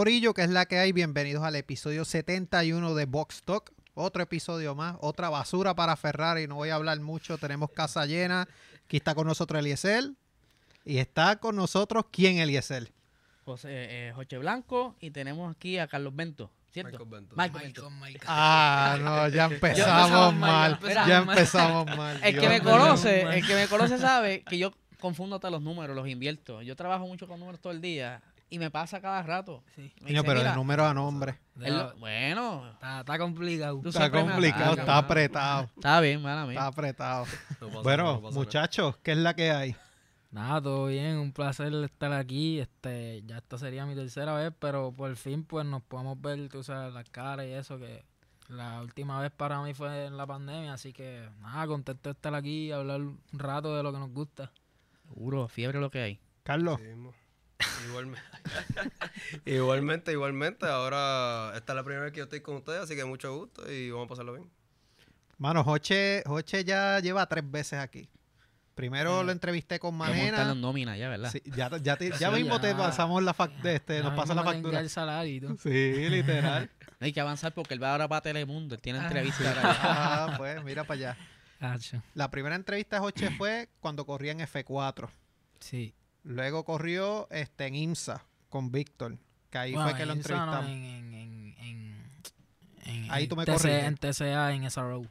Corillo, que es la que hay, bienvenidos al episodio 71 de Box Talk. Otro episodio más, otra basura para Ferrari. No voy a hablar mucho, tenemos casa llena. Aquí está con nosotros Eliezer. Y está con nosotros, ¿quién Eliezer? José eh, Joche Blanco y tenemos aquí a Carlos Bento, ¿cierto? Michael Bento. Michael Bento. Ah, no, ya empezamos mal. Ya empezamos mal. El que me conoce, el que me conoce sabe que yo confundo hasta los números, los invierto. Yo trabajo mucho con números todo el día y me pasa cada rato. Sí. Me Coño, dice, pero de "Mira, número a nombre. lo- bueno, Está, está complicado. Está complicado, está mano. apretado. está bien, mala Está mía. apretado. Pasa nada, Bueno, muchachos, ¿qué es la que hay? Nada, todo bien, un placer estar aquí. Este, ya esta sería mi tercera vez, pero por fin pues nos podemos ver, tú sabes, las caras y eso que la última vez para mí fue en la pandemia, así que nada, contento de estar aquí y hablar un rato de lo que nos gusta. Seguro, fiebre lo que hay. Carlos. Sí. Igualmente. igualmente, igualmente. Ahora, esta es la primera vez que yo estoy con ustedes, así que mucho gusto y vamos a pasarlo bien. Mano, Joche, Joche ya lleva tres veces aquí. Primero Eh, lo entrevisté con Manena. en nómina ya, ¿verdad? Sí, ya, ya, te- ya Sí, mismo te ya. pasamos la fac- de este, nos pasa la factura. el salario. Sí, literal. Hay que avanzar porque él va ahora para Telemundo, él tiene Ah. entrevista. ahora. Ah, pues mira para allá. La primera entrevista de Joche fue cuando corría en F4. Sí. Luego corrió este, en IMSA con Víctor. Que ahí Bueno, fue que lo en esa no, entrevistamos. en, en, en, en- en- Ahí tú me TC corriges. En TCA, en SRO.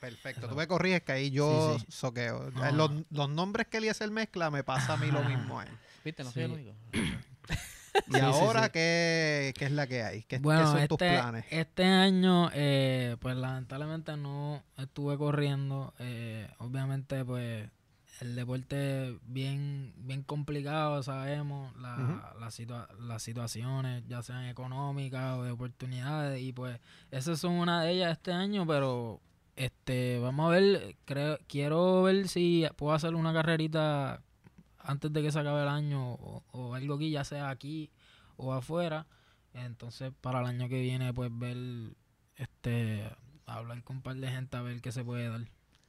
Perfecto. Tú me corriges que ahí yo Sí, sí. soqueo. Ah. Los, los nombres que Eliezer mezcla me pasa a mí lo Ah. mismo a él. ¿Viste? No soy el Sí. único. Y Sí, sí, ahora, sí. ¿qué, qué es la que hay? ¿Qué, qué Bueno, son este, tus planes? este año, eh, pues lamentablemente no estuve corriendo. eh, obviamente, pues el deporte bien, bien complicado, sabemos, la, la situa- las situaciones, ya sean económicas o de oportunidades, y pues esas son una de ellas este año, pero este vamos a ver, creo, quiero ver si puedo hacer una carrerita antes de que se acabe el año o, o algo aquí, ya sea aquí o afuera. Entonces, para el año que viene, pues ver, este, hablar con un par de gente a ver qué se puede dar.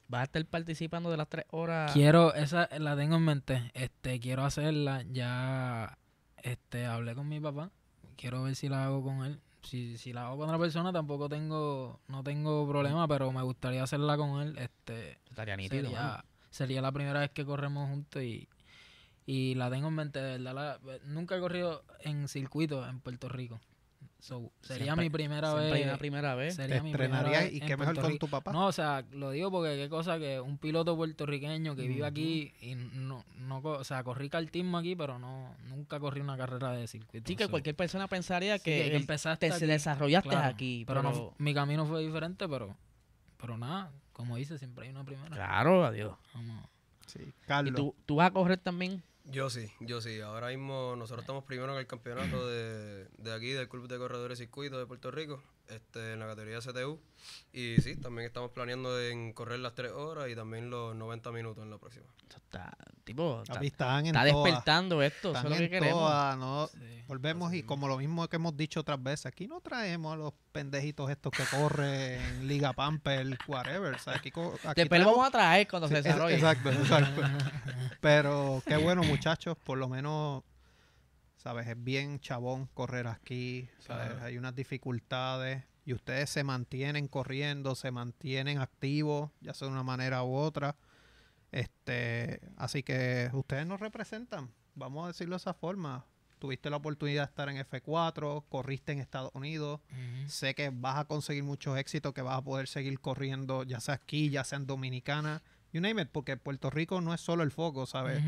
¿Vas a estar participando de las tres horas? Quiero, esa la tengo en mente, este, quiero hacerla, ya, este, hablé con mi papá, quiero ver si la hago con él. Si, si la hago con otra persona tampoco tengo, no tengo problema, pero me gustaría hacerla con él, este, Estaría nítido. sería, sería la primera vez que corremos juntos y, y la tengo en mente, de verdad. la- nunca he corrido en circuito en Puerto Rico. So, sería Siempre- mi primera vez. una primera vez. sería ¿Te mi primera estrenarías vez y qué mejor Puerto con tu papá? No, o sea, lo digo porque qué cosa que un piloto puertorriqueño que vive aquí y no, no, o sea, corrí cartismo aquí, pero no, nunca corrí una carrera de circuito. Sí, que So, cualquier persona pensaría sí, que, que el- empezaste te aquí, desarrollaste claro, aquí. pero, Pero, no, mi camino fue diferente, pero, pero nada, como dice, siempre hay una primera. Claro, adiós. Vamos. Sí, ¿Y Carlos. tú, tú vas a correr también? Yo sí, yo sí. Ahora mismo nosotros estamos primero en el campeonato de, de aquí, del Club de Corredores Circuito de Puerto Rico, este, en la categoría CTU. Y sí, también estamos planeando en correr las tres horas y también los 90 minutos en la próxima. Está, tipo, está, están en está despertando esto. Eso es lo que queremos. todas, no, Sí. Volvemos y como lo mismo que hemos dicho otras veces, aquí no traemos a los pendejitos estos que corren en Liga Pamper, whatever. o sea, aquí, aquí Después lo traemos- vamos a traer cuando Sí, se es- desarrolle. Exacto, exacto. Pero qué bueno, muchachos, por lo menos, ¿sabes? Es bien chabón correr aquí, ¿sabes? Claro. Hay unas dificultades y ustedes se mantienen corriendo, se mantienen activos, ya sea de una manera u otra. Este, así que ustedes nos representan, vamos a decirlo de esa forma. Tuviste la oportunidad de estar en F4, corriste en Estados Unidos, sé que vas a conseguir muchos éxitos, que vas a poder seguir corriendo, ya sea aquí, ya sea en Dominicana, you name it, porque Puerto Rico no es solo el foco, ¿sabes?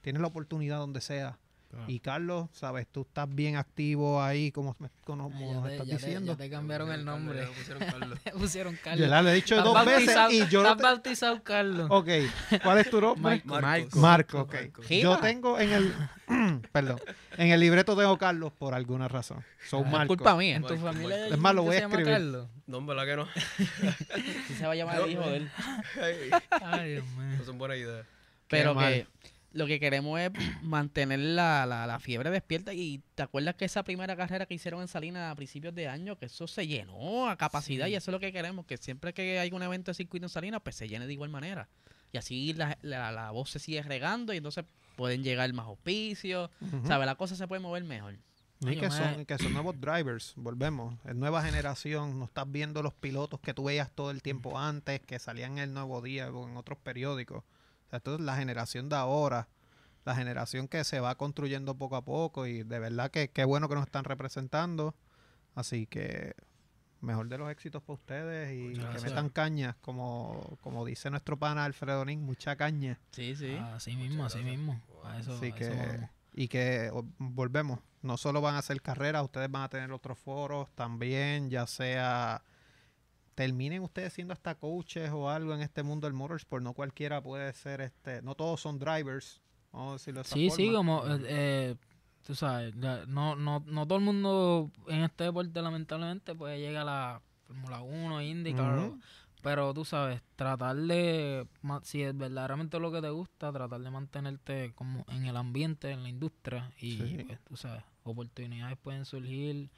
Tienes la oportunidad donde sea. Claro. Y Carlos, ¿sabes? Tú estás bien activo ahí, como, como Ya nos te- estás ya te- diciendo. ya te cambiaron el nombre. Me pusieron Carlos. Te pusieron Yo Carlos. le he dicho dos veces bautizado- y yo estás te- bautizado Carlos. Ok, ¿cuál es tu nombre? Marco. Marco. Marco, ok. Marco. Yo tengo en el, perdón, en el libreto tengo Carlos por alguna razón. Son Es Marco. culpa mía. En tu familia. Es más, lo voy a escribir. Carlos? No, en verdad que no. Sí se va a llamar el hijo de él. Ay, Dios mío. no son buenas ideas. Pero que lo que queremos es mantener la, la, la fiebre despierta. Y te acuerdas que esa primera carrera que hicieron en Salinas a principios de año, que eso se llenó a capacidad y eso es lo que queremos, que siempre que hay un evento de circuito en Salinas, pues se llene de igual manera. Y así la, la, la voz se sigue regando y entonces pueden llegar más auspicios. Ujú. ¿Sabes? La cosa se puede mover mejor. Yo que son, que son nuevos drivers, volvemos. Es nueva generación, no estás viendo los pilotos que tú veías todo el tiempo antes, que salían en el nuevo día o en otros periódicos. O sea, esto es la generación de ahora, la generación que se va construyendo poco a poco y de verdad que qué bueno que nos están representando. Así que mejor de los éxitos para ustedes y que metan caña, como, como dice nuestro pana Alfredo Nin, mucha caña. Sí, sí. Así mismo, así mismo. Wow. A eso, Así a que, y que o- volvemos, no solo van a hacer carreras, ustedes van a tener otros foros también, ya sea terminen ustedes siendo hasta coaches o algo en este mundo del motorsport, no cualquiera puede ser este, no todos son drivers, vamos a decirlo de esa Sí, sí, como, eh, eh, tú sabes, no, no, no todo el mundo en este deporte lamentablemente puede llegar a la Fórmula 1, IndyCar, Ujú. pero tú sabes, tratar de, si es verdaderamente lo que te gusta, tratar de mantenerte como en el ambiente, en la industria y Sí. pues tú sabes, oportunidades pueden surgir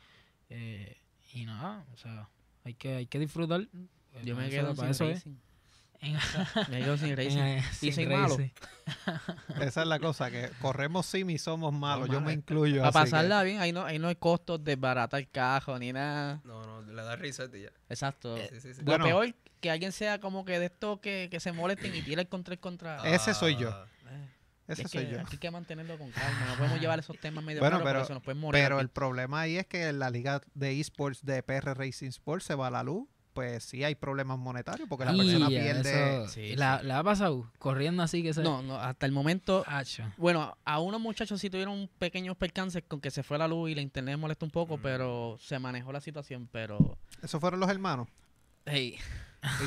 eh, y nada, o sea, hay que, hay que disfrutar. pues, Yo me quedo para sin eso es. racing. En- Me quedo sin racing. en- Y sin soy malo. Esa es la cosa, que corremos sim y somos malos, yo me incluyo. Para que- pasarla bien, ahí no, ahí no hay costos de baratar el cajo ni nada. No, no, le das reset y ya. Exacto. Sí, sí, sí. Bueno. Lo peor, que alguien sea como que de estos que, que se molesten y tire el control contra... Ese soy yo. Ese es soy que yo. Aquí hay que mantenerlo con calma. No podemos llevar esos temas medio Bueno, pero- porque se nos pueden morir. Pero aquí. el problema ahí es que la liga de esports de PR Racing Sports se va a la luz, pues sí hay problemas monetarios porque la Y persona ya, pierde... eso- Sí, la, sí. ¿Le ha pasado? Corriendo así que se... No, no, hasta el momento... Hacho. Bueno, a unos muchachos sí tuvieron pequeños percances con que se fue la luz y la internet molestó un poco, Mm. pero se manejó la situación, pero... Esos fueron los hermanos. Hey,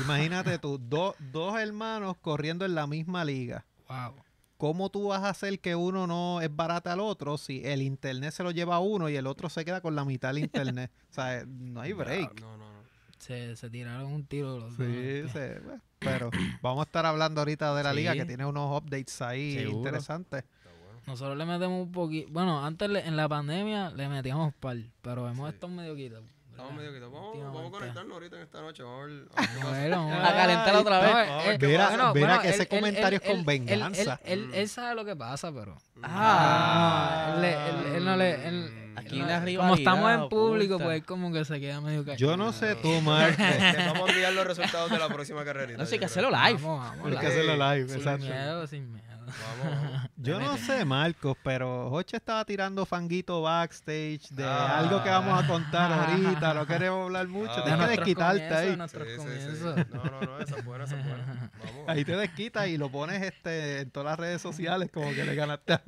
Imagínate tú, do- dos hermanos corriendo en la misma liga. Wow. ¿Cómo tú vas a hacer que uno no es barata al otro si el internet se lo lleva a uno y el otro se queda con la mitad del internet? o sea, no hay break. No, no, no. Se, se tiraron un tiro los Sí, dos. este. se- bueno, pero vamos a estar hablando ahorita de la liga Sí. que tiene unos updates ahí Seguro. interesantes. Bueno. Nosotros le metemos un poquito... Bueno, antes le- en la pandemia le metíamos par, pero hemos Sí. estado medio quitados. Estamos medio quitados. Vamos, vamos a conectarnos ahorita en esta noche. Vamos a ver. a ver qué pasa. Bueno, vamos a calentar otra vez. Mira, mira que ese comentario es con venganza. Él, él- él sabe lo que pasa, pero... Ah. él, él- él no le... él- Aquí él no- una como estamos en público, oculta. pues él como que se queda medio callado. Yo no sé tú, Mark. Vamos a enviar los resultados de la próxima carrerita. No sé, hay que hacerlo live. Vamos, vamos. Hay que live. hacerlo live, Sin exacto. miedo, sin miedo. Vamos, vamos. Yo no sé, Marcos, pero Joche estaba tirando fanguito backstage de Ah. algo que vamos a contar ahorita. No queremos hablar mucho. Ah. Tienes que desquitarte ahí. Sí, sí, sí. comienzos. No, no, no, esa es buena, esa es buena. Vamos. Ahí te desquitas y lo pones este en todas las redes sociales como que le ganaste a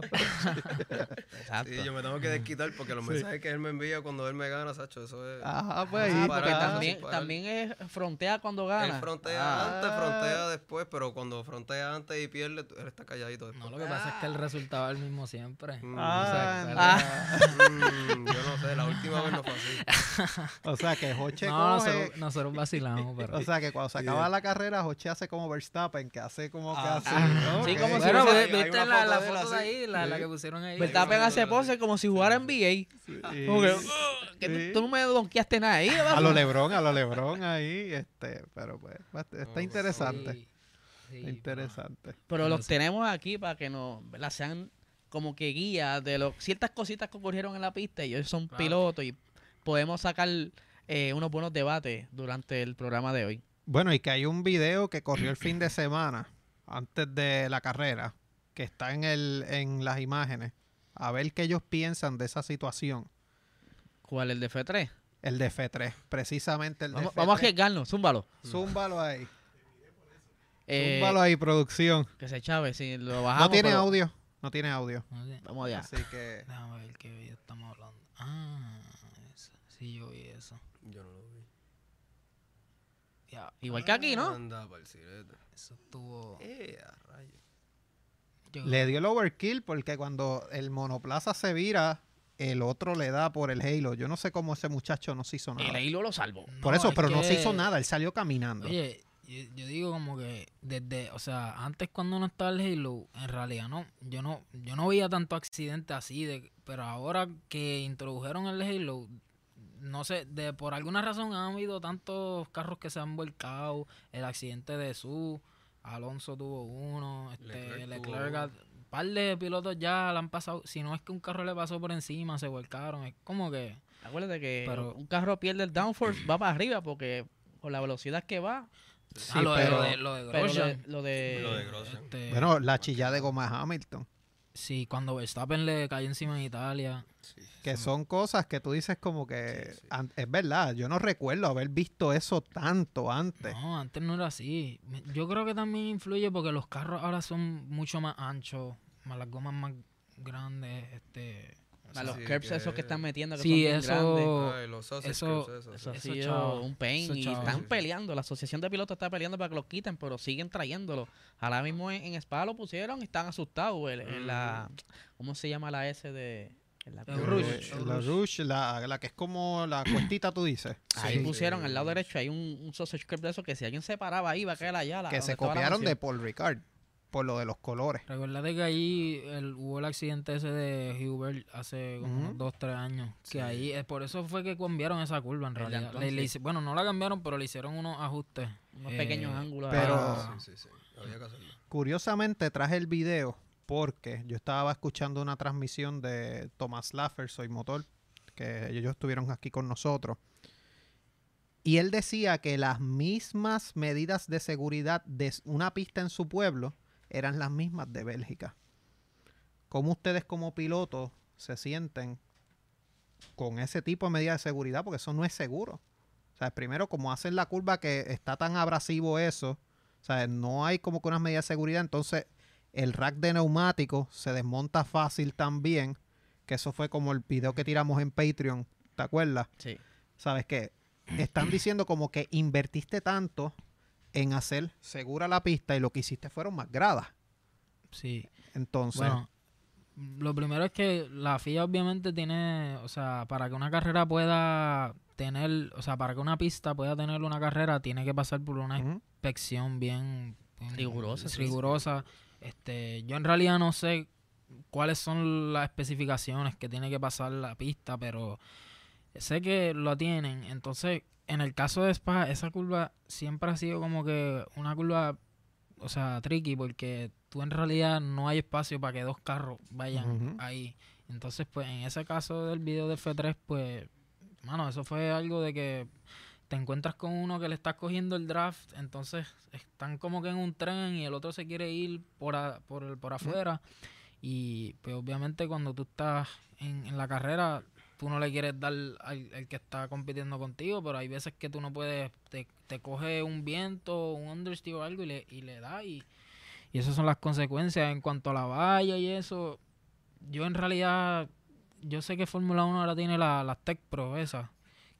Exacto. Sí, yo me tengo que desquitar porque los mensajes que él me envía cuando él me gana, Sacho, eso es. Ajá, pues Ah, ahí. porque también, también es frontea cuando gana. Él frontea Ah. antes, frontea después, pero cuando frontea antes y pierde, él está calladito No, después. lo que pasa es que el resultado es el mismo siempre. Mm, Ah, Exacto. Ah. mm, yo no sé, la última vez no fue así. O sea que Joche No, coge. nosotros, nosotros vacilamos, pero... O sea que cuando se acaba la carrera, Joche hace como Verstappen, que hace como que Ah, así. ah, sí, como si bueno, viste una la, foto la foto de ahí, la, que pusieron ahí. Verstappen hace pose como si jugara NBA. Sí. Como que, "Ugh, que tú- Sí. tú, no me donkeaste nada ahí. A lo Lebron, a lo Lebron ahí, este, pero pues, está No, interesante. Sí, sí, pero- interesante. Pero los tenemos aquí para que nos ¿verdad? sean como que guías de lo, ciertas cositas que ocurrieron en la pista y ellos son Claro. pilotos y podemos sacar eh, unos buenos debates durante el programa de hoy. Bueno, y que hay un video que corrió el fin de semana, antes de la carrera, que está en, el, en las imágenes. A ver qué ellos piensan de esa situación. ¿Cuál? ¿El de F3? El de F3, precisamente el de Vamos, F3. vamos a arriesgarnos, zúmbalo. Zúmbalo ahí. Eh, Zúmbalo ahí, producción. que se chave, si lo bajamos. No tiene pero- audio. No tiene audio. Sé. Vamos allá. Así que... Déjame ver qué video estamos hablando. Ah, eso. sí, yo vi eso. Yo no lo vi. Ya, Igual que aquí, ¿no? Anda, pa'l sirete. eso estuvo... Eh, a rayos. yo- Le dio el overkill porque cuando el monoplaza se vira, el otro le da por el halo. Yo no sé cómo ese muchacho no se hizo El nada. hilo lo salvo. Por No, eso, es pero no se hizo nada. Él salió caminando. Oye, yo, yo digo como que desde, o sea, antes cuando no estaba el Halo, en realidad no, yo no, yo no veía tanto accidente así, de, pero ahora que introdujeron el Halo, no sé, de por alguna razón han habido tantos carros que se han volcado, el accidente de su, Alonso tuvo uno, este, Leclerc Leclerc, tuvo ha- par de pilotos ya la han pasado. Si no es que un carro le pasó por encima, se volcaron. Es como que. Acuérdate que Pero- un carro pierde el downforce, va para arriba porque con la velocidad que va. Ah, lo, de- pero- lo de, lo de lo Grosjean, de, lo de- Lo de Grosjean. este, Bueno, la chillada de goma de Hamilton. Sí, cuando Verstappen le cayó encima en Italia. Que son cosas que tú dices como que... Sí, sí. an- Es verdad, yo no recuerdo haber visto eso tanto antes. No, antes no era así. Yo creo que también influye porque los carros ahora son mucho más anchos, más las gomas más grandes. Este, a los Sí, curbs esos que están metiendo que Sí, son bien eso- grandes. Ay, los sausage eso- eso, Eso ha sí. Sido un pain Eso, y chavo. están Sí, sí. peleando. La asociación de pilotos está peleando para que los quiten, pero siguen trayéndolo. Ahora mismo en, en Spa lo pusieron y están asustados. el- en la, ¿Cómo se llama la S de...? en la El Eh, la Rouge, la, la que es como la cuestita, tú dices. Ahí Sí. pusieron al lado Sí. derecho, hay un, un sausage curb de eso que si alguien se paraba ahí va a caer allá. la- que se la copiaron de. Paul Ricard por lo de los colores. Recuerda que ahí el- hubo el accidente ese de Hubert hace como unos dos, tres años. Que ahí, es por eso fue que cambiaron esa curva en realidad. Antón, Le- le sí. hice- bueno, no la cambiaron, pero le hicieron unos ajustes. Unos Eh, pequeños ángulos. pero- ahí. Sí, sí, sí. Había que hacerlo. Curiosamente traje el video porque yo estaba escuchando una transmisión de Thomas Laffer, Soy Motor, que ellos estuvieron aquí con nosotros. Y él decía que las mismas medidas de seguridad de una pista en su pueblo eran las mismas de Bélgica. ¿Cómo ustedes como pilotos se sienten con ese tipo de medidas de seguridad? Porque eso no es seguro. O sea, primero, como hacen la curva que está tan abrasivo eso, o sea, no hay como que unas medidas de seguridad, entonces el rack de neumáticos se desmonta fácil también, que eso fue como el video que tiramos en Patreon, ¿te acuerdas? Sí. ¿Sabes qué? Están diciendo como que invertiste tanto en hacer segura la pista y lo que hiciste fueron más gradas. Sí. Entonces, Bueno, lo primero es que la FIA obviamente tiene, o sea, para que una carrera pueda tener, o sea, para que una pista pueda tener una carrera, tiene que pasar por una inspección bien, bien Rigurosa, rigurosa. Este, yo en realidad no sé cuáles son las especificaciones que tiene que pasar la pista, pero sé que lo tienen. Entonces, en el caso de Spa, esa curva siempre ha sido como que una curva, o sea, tricky, porque tú en realidad no hay espacio para que dos carros vayan ahí. Entonces, pues en ese caso del video de F3, pues, mano, eso fue algo de que te encuentras con uno que le estás cogiendo el draft, entonces están como que en un tren y el otro se quiere ir por, a- por, el- por afuera. Y pues obviamente cuando tú estás en, en la carrera, tú no le quieres dar al, al que está compitiendo contigo, pero hay veces que tú no puedes, te, te coge un viento, un understeer o algo y le, y le da y, y esas son las consecuencias. En cuanto a la valla y eso, yo en realidad, yo sé que Fórmula 1 ahora tiene la- las Tech Pro esas,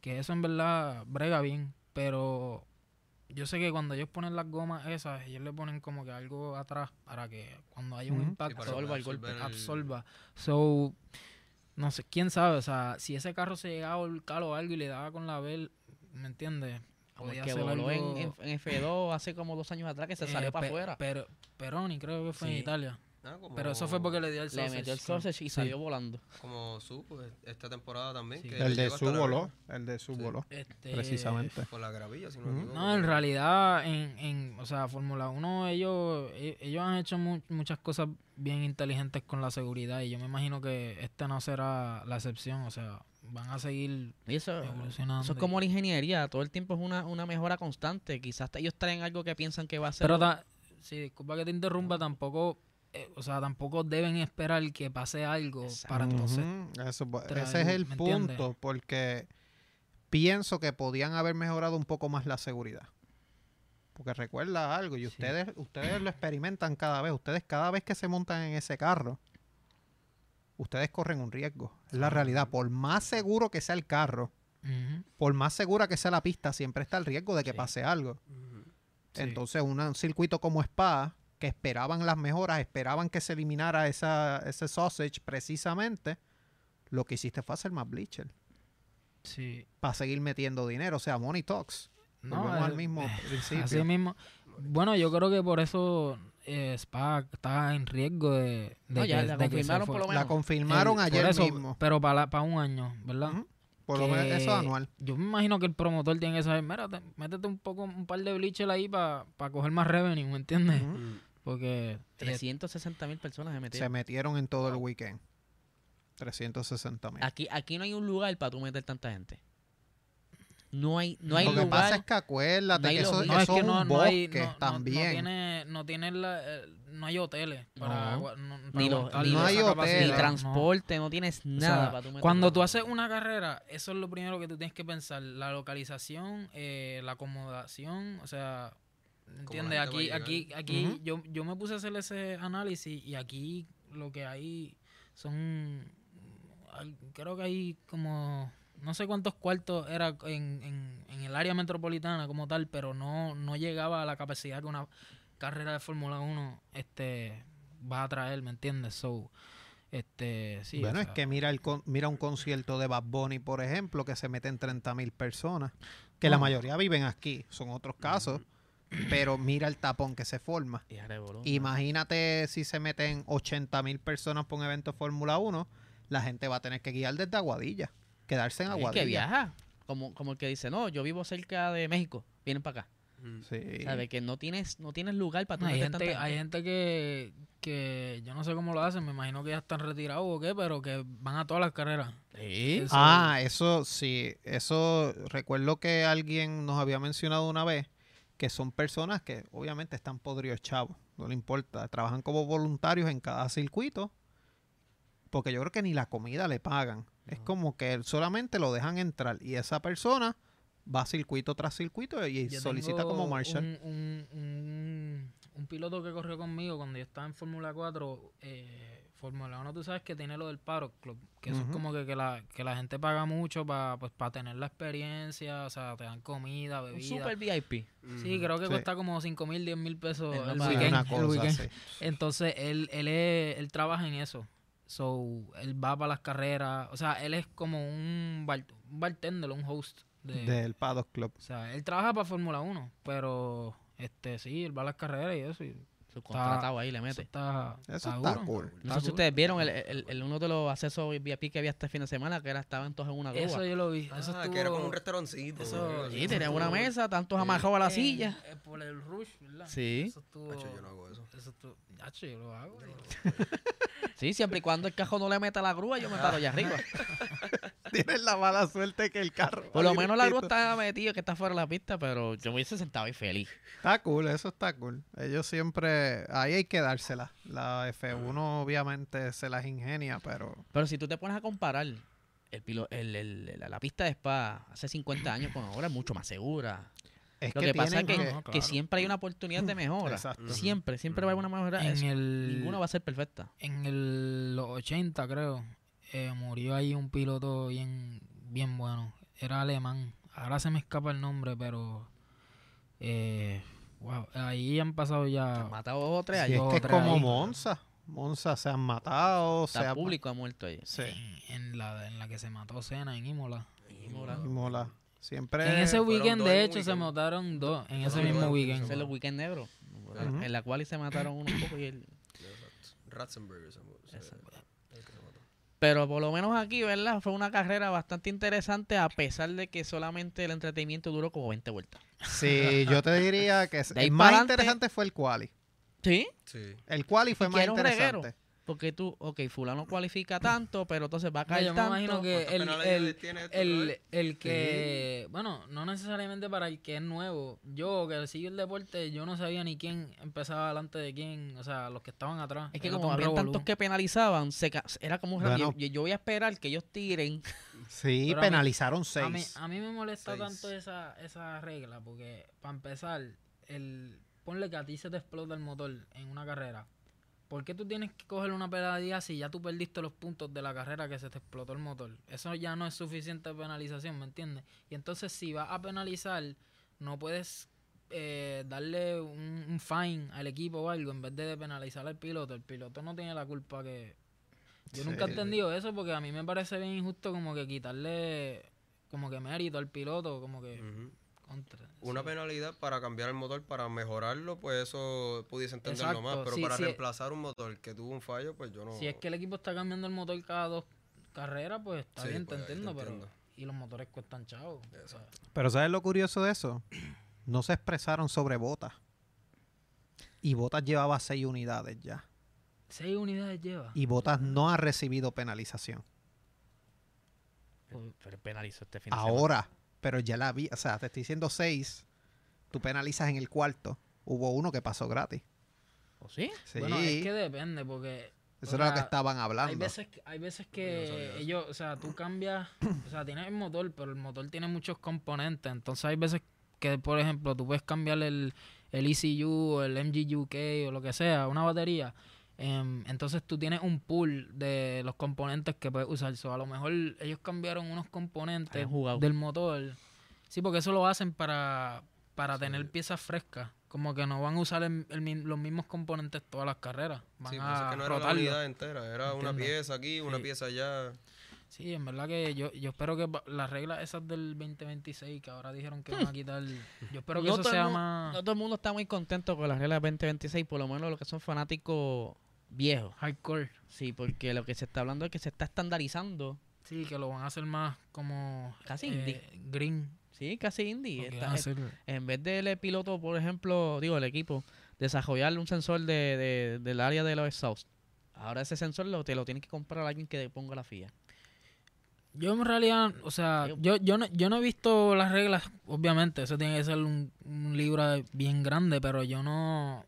que eso en verdad brega bien, pero yo sé que cuando ellos ponen las gomas esas, ellos le ponen como que algo atrás para que cuando haya un impacto absorba el golpe, el- absorba. So, no sé, quién sabe, o sea, si ese carro se llegaba a volcar o algo y le daba con la bel, ¿me entiendes? Podía que voló en, algo- en- en F2 hace como dos años atrás que se eh, salió para Pe- afuera. Pero, Peroni creo que fue en. Italia. Ah, como- Pero eso fue porque le dio el Le sausage. metió el sausage y Sí. salió volando. Como su, pues, esta temporada también. Sí. que el de su voló, el de su Sí. voló, Este, precisamente. Por la gravilla, si no Ujú. me equivoco. No, en realidad, en, en o sea, Fórmula 1, ellos, e- ellos han hecho mu- muchas cosas bien inteligentes con la seguridad y yo me imagino que esta no será la excepción, o sea, van a seguir Y eso, evolucionando. eso es como la ingeniería, todo el tiempo es una, una mejora constante. Quizás ellos traen algo que piensan que va a ser. Pero, ta- sí, disculpa que te interrumpa, tampoco, eh, o sea, tampoco deben esperar que pase algo Exacto. para entonces. Eso, pues, traer- ese es el punto, porque pienso que podían haber mejorado un poco más la seguridad. Porque recuerda algo, y Sí. ustedes, ustedes lo experimentan cada vez, ustedes cada vez que se montan en ese carro, ustedes corren un riesgo. Es la realidad. Por más seguro que sea el carro, por más segura que sea la pista, siempre está el riesgo de que Sí. pase algo. Sí. Entonces, una- un circuito como Spa, que esperaban las mejoras, esperaban que se eliminara esa, ese sausage precisamente, lo que hiciste fue hacer más bleacher sí. para seguir metiendo dinero. O sea, money talks. No, Volvemos al eh, mismo principio. Así mismo. Bueno, yo creo que por eso eh, Spa está en riesgo de, de No, ya que, la de que se confirmaron por lo La menos. confirmaron El- por ayer eso, mismo. Pero para un año, ¿verdad? Por lo menos eso es anual. Yo me imagino que el promotor tiene que saber, mira, te- métete un poco, un par de bleachers ahí para coger más revenue, ¿me entiendes? Mm. Porque eh, 360 mil personas se Se metieron. metieron en todo el weekend. 360 mil. Aquí, aquí no hay un lugar para tú meter tanta gente. No hay, no hay Lo que lugar. pasa es que acuérdate no que eso, los- eso no, es es que un no, no bosque hay, no, no- también. No, tiene, no tiene la, eh, no hay hoteles para, No. no, para Ni ni No hay hoteles. ni no. transporte, no tienes O nada sea, para tú meter cuando tú haces una carrera, eso es lo primero que tú tienes que pensar. La localización, eh, la acomodación, o sea, ¿entiendes? Aquí, aquí, aquí yo, yo me puse a hacer ese análisis y aquí lo que hay son, creo que hay como, no sé cuántos cuartos era en, en, en el área metropolitana como tal, pero no, no llegaba a la capacidad que una carrera de Fórmula 1 este, va a traer, ¿me entiendes? So, este, sí, bueno, o es que mira el con- mira un concierto de Bad Bunny, por ejemplo, que se meten 30 mil personas, que la mayoría viven aquí, son otros casos, pero mira el tapón que se forma. Imagínate si se meten 80 mil personas por un evento de Fórmula 1, la gente va a tener que guiar desde Aguadilla, quedarse en Aguadilla. que viaja. Como, como el que dice, no, yo vivo cerca de México, vienen para acá. Mm. Sí. ¿Sabes? Que no tienes, no tienes lugar para tú No, hay gente, tanta hay gente que, que yo no sé cómo lo hacen, me imagino que ya están retirados o qué, pero que van a todas las carreras. Sí. Eso- Ah, eso sí, eso recuerdo que alguien nos había mencionado una vez que son personas que obviamente están podridos chavos, no le importa, trabajan como voluntarios en cada circuito, porque yo creo que ni la comida le pagan, es como que solamente lo dejan entrar y esa persona va circuito tras circuito y Yo solicita como Marshall. Un, un, un- un piloto que corrió conmigo cuando yo estaba en Fórmula 4, eh, Fórmula 1, tú sabes que tiene lo del Paro Club, que eso es como que, que, la, que la gente paga mucho para pues, para tener la experiencia, o sea, te dan comida, Un bebida. super VIP. Sí, creo que Sí. cuesta como 5 mil, 10 mil pesos el weekend. una el cosa weekend. así. Entonces, él, él, es- él trabaja en eso. So, él va para las carreras. O sea, él es como un, bar- un bartender, un host. De, del Paddock Club. O sea, él trabaja para Fórmula 1, pero este sí, él va a las carreras y eso. Y Subcontratado ahí le eso mete. está, Eso está duro. cool. No sé si ustedes vieron el, el- el- uno de los accesos VIP que había este fin de semana, que era estaban todos en una grúa. Eso yo lo vi. Eso Ah, estuvo, que era como un restaurancito. eso-. Sí, tenían una mesa, tantos amarrados a la en- silla. eh, por el rush, ¿verdad? Sí. Eso estuvo. Hacho, yo no hago eso. Eso estuvo. Hacho, yo lo hago. Sí, siempre y cuando el cajón no le meta la grúa, yo me paro allá arriba. Tienes la mala suerte que el carro. Por lo menos la grúa está metida, que está fuera de la pista, pero yo me hubiese sentado ahí feliz. Está cool, eso está cool. Ellos siempre, ahí hay que dársela. La F1 obviamente se las ingenia, pero Pero si tú te pones a comparar el, pilo- el- el- la, la pista de Spa hace 50 años con ahora es mucho más segura. es Lo que, que, pasa es que, No, que siempre hay una oportunidad de mejora. Exacto. Siempre, siempre va a haber una mejora. En el, Ninguna va a ser perfecta. en el, los 80, creo, eh, murió ahí un piloto bien, bien bueno. Era alemán. Ahora se me escapa el nombre, pero. Eh, wow, ahí han pasado Se ya. han matado dos o tres allí. es que es como ahí. Monza. Monza se han matado, se Está ha público ha muerto ahí. Sí, En, en la, en la que se mató Cena en Imola. Y mola. y mola. Siempre en ese weekend, de hecho, se mataron dos en ese mismo weekend. Ese es los weekend negros. Ujú. En la cual se mataron uno un poco y el-. Ratzenberger se, se- el se. Pero por lo menos aquí, ¿verdad? Fue una carrera bastante interesante a pesar de que solamente el entretenimiento duró como 20 vueltas. Sí, yo te diría que el más interesante fue el quali. ¿Sí? Sí. El quali fue más reguero. Porque tú, ok, fulano cualifica tanto, pero entonces va a No, caer yo me tanto. imagino que ¿Cuántas el, el, el, el que, bueno, no necesariamente para el que es nuevo. Yo que sigo el deporte, yo no sabía ni quién empezaba delante de quién, o sea, los que estaban atrás. Es que Era como había revolú. tantos que penalizaban, se ca- era como un Bueno. yo, yo voy a esperar que ellos tiren. Sí, Pero a mí- penalizaron A mí, seis. a mí me molesta Seis. tanto esa, esa regla porque, para empezar, el ponle que a ti se te explota el motor en una carrera. ¿Por qué tú tienes que coger una penalidad si ya tú perdiste los puntos de la carrera que se te explotó el motor? Eso ya no es suficiente penalización, ¿me entiendes? Y entonces si vas a penalizar, no puedes eh, darle un, un fine al equipo o algo en vez de penalizar al piloto. El piloto no tiene la culpa que... Yo nunca he Sí. entendido eso porque a mí me parece bien injusto como que quitarle como que mérito al piloto, como que. Contra. Una sí. penalidad para cambiar el motor, para mejorarlo, pues eso pudiese entenderlo Exacto, más. Pero sí, para sí. reemplazar un motor que tuvo un fallo, pues yo no. Si es que el equipo está cambiando el motor cada dos carreras, pues está Sí, bien, pues, te entiendo, pero... Y los motores cuestan chavos. o sea. Pero ¿sabes lo curioso de eso? No se expresaron sobre botas. y Botas llevaba seis unidades ya. Seis unidades lleva. Y Botas no ha recibido penalización. Pero penalizó este fin de semana. Pero ya la vi, o sea, te estoy diciendo seis, tú penalizas en el cuarto. Hubo uno que pasó gratis. ¿O sí? Sí, Bueno, es que depende, porque eso era lo que estaban hablando. hay veces, que- hay veces no que ellos, o sea, tú cambias, o sea, tienes el motor, pero el motor tiene muchos componentes. Entonces hay veces que, por ejemplo, tú puedes cambiar el, el ECU o el MGUK o lo que sea, una batería. Em, entonces tú tienes un pool de los componentes que puedes usar. So, a lo mejor ellos cambiaron unos componentes del motor. Sí, porque eso lo hacen para, para tener piezas frescas. Como que no van a usar el- el los mismos componentes todas las carreras. Van Sí, pues es a que no era la unidad entera, era una pieza aquí, una Sí. pieza allá. Sí, en verdad que yo, yo espero que las reglas esas del 2026 que ahora dijeron que van a quitar, yo espero que No eso sea más No todo el mundo está muy contento con las reglas 2026, por lo menos los que son fanáticos viejos. hardcore. Sí, porque lo que se está hablando es que se está estandarizando. Sí, que lo van a hacer más como Casi eh, indie. green. Sí, casi indie. Está- en vez del piloto, por ejemplo, digo, el equipo, desarrollar un sensor de, de- del área de los exhaust. Ahora ese sensor lo, te lo tiene que comprar alguien que le ponga la FIA. Yo en realidad, o sea, yo, yo, no, yo no he visto las reglas, obviamente, eso tiene que ser un, un libro bien grande, pero yo no,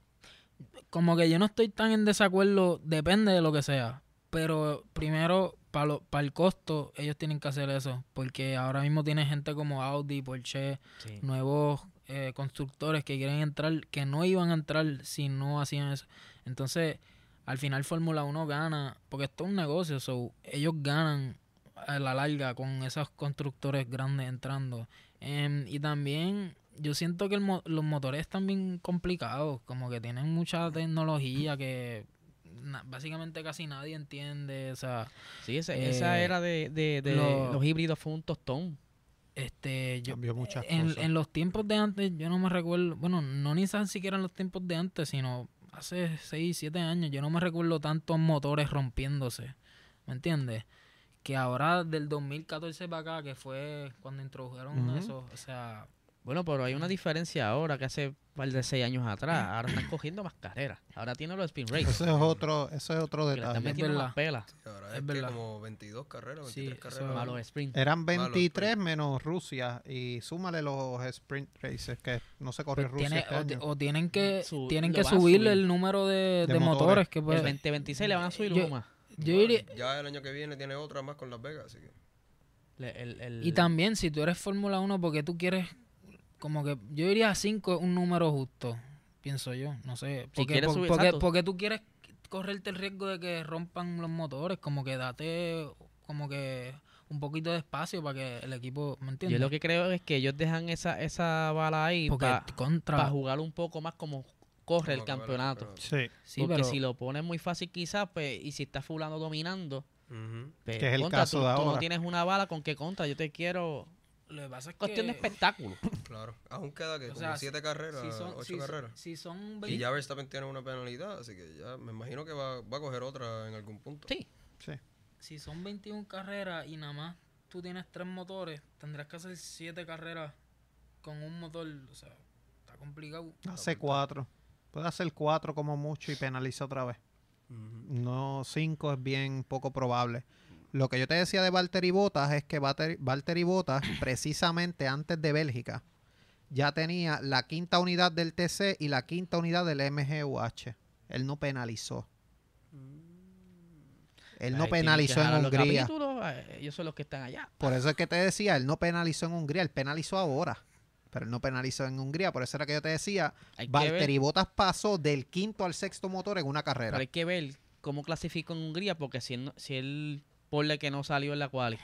como que yo no estoy tan en desacuerdo, depende de lo que sea, pero primero, para el costo, ellos tienen que hacer eso, porque ahora mismo tiene gente como Audi, Porsche, Sí. nuevos eh, constructores que quieren entrar, que no iban a entrar si no hacían eso. Entonces, al final Fórmula 1 gana, porque esto es un negocio, so, ellos ganan a la larga con esos constructores grandes entrando. Em, y también yo siento que el mo- los motores están bien complicados, como que tienen mucha tecnología que básicamente casi nadie entiende, o sea, Sí, ese- Eh, esa era de, de- de lo- los híbridos fue un tostón. este yo Cambió muchas en, cosas. en los tiempos de antes, yo no me recuerdo, bueno, no ni tan siquiera en los tiempos de antes, sino hace 6, 7 años, yo no me recuerdo tantos motores rompiéndose, ¿me entiendes? Que ahora del 2014 para acá, que fue cuando introdujeron Ujú. eso, o sea, Bueno, pero hay una diferencia ahora que hace par de seis años atrás. Ahora están cogiendo más carreras. Ahora tienen los spin race. Eso es otro, eso es otro detalle. metiendo verdad. más pela Ahora Es es, que verdad. como 22 carreras, Sí, 23 eso- carreras. a los sprint. Eran Malo, 23 menos Rusia y súmale los sprint races que no se corre pues Rusia tiene, este o, ti- año. o tienen que Su- tienen que subir. el número de, De de motores. motores que El puede. 2026 le van a subir Yo- uno más. Yo Ya el año que viene tiene otra más con Las Vegas, así que. El- el- Y también, si tú eres Fórmula 1, porque tú quieres, como que yo diría 5 es un número justo, pienso yo, no sé. Si Porque, quieres por- subir- porque, porque tú quieres correrte el riesgo de que rompan los motores, como que date como que un poquito de espacio para que el equipo, ¿me Yo entiendes? lo que creo es que ellos dejan esa, esa bala ahí porque para jugar un poco más como corre el campeonato. Sí, sí, Porque pero si lo pones muy fácil quizás, pues, y si está fulano dominando, pues, Que es el contra, caso tú, de tú no ahora. tienes una bala con que contra, yo te quiero... lo que pasa es Cuestión de espectáculo. Claro. Aún queda que o como sea, 7 carreras, si son, 8 si son- carreras. si son Y 20 ya Verstappen tiene una penalidad, así que ya me imagino que va, va a coger otra en algún punto. Sí. sí. si son 21 carreras y nada más tú tienes tres motores, tendrás que hacer 7 carreras con un motor, o sea, está complicado. Hace cuatro. Puede hacer cuatro como mucho y penaliza otra vez. No, cinco es bien poco probable. Lo que yo te decía de Valtteri Bottas es que Valtteri, Bottas, precisamente antes de Bélgica, ya tenía la quinta unidad del TC y la quinta unidad del MGUH. Él no penalizó. Él no penalizó en Hungría. eh, ellos son los que están allá. Por eso es que te decía, él no penalizó en Hungría, él penalizó ahora. Pero él no penalizó en Hungría. Por eso era que yo te decía, Valtteri Bottas pasó del quinto al sexto motor en una carrera. Pero hay que ver cómo clasificó en Hungría, porque si él, si él ponle que no salió en la quali,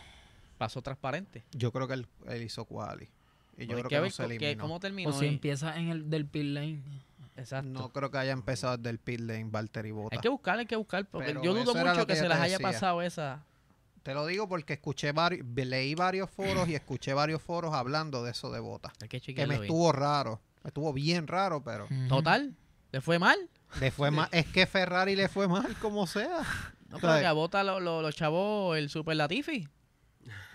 pasó transparente. Yo creo que él, él hizo quali. Y yo Pues creo que que, no se eliminó. cómo terminó. O si y- empieza en el del pit lane. Exacto. No creo que haya empezado desde el pit lane Valtteri Bottas. hay que buscar, hay que buscar, porque Pero yo dudo mucho que, se las haya decía. pasado esa. Te lo digo porque escuché varios, leí varios foros y escuché varios foros hablando de eso de. Hay que Que me bien. estuvo raro. Me estuvo bien raro, pero. Total, le fue mal. le fue mal. Es que Ferrari le fue mal como sea. No, pero sea, que a Bota lo, chavó el Super Latifi.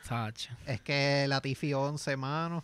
Sacha. Es que la Tifi 11, mano.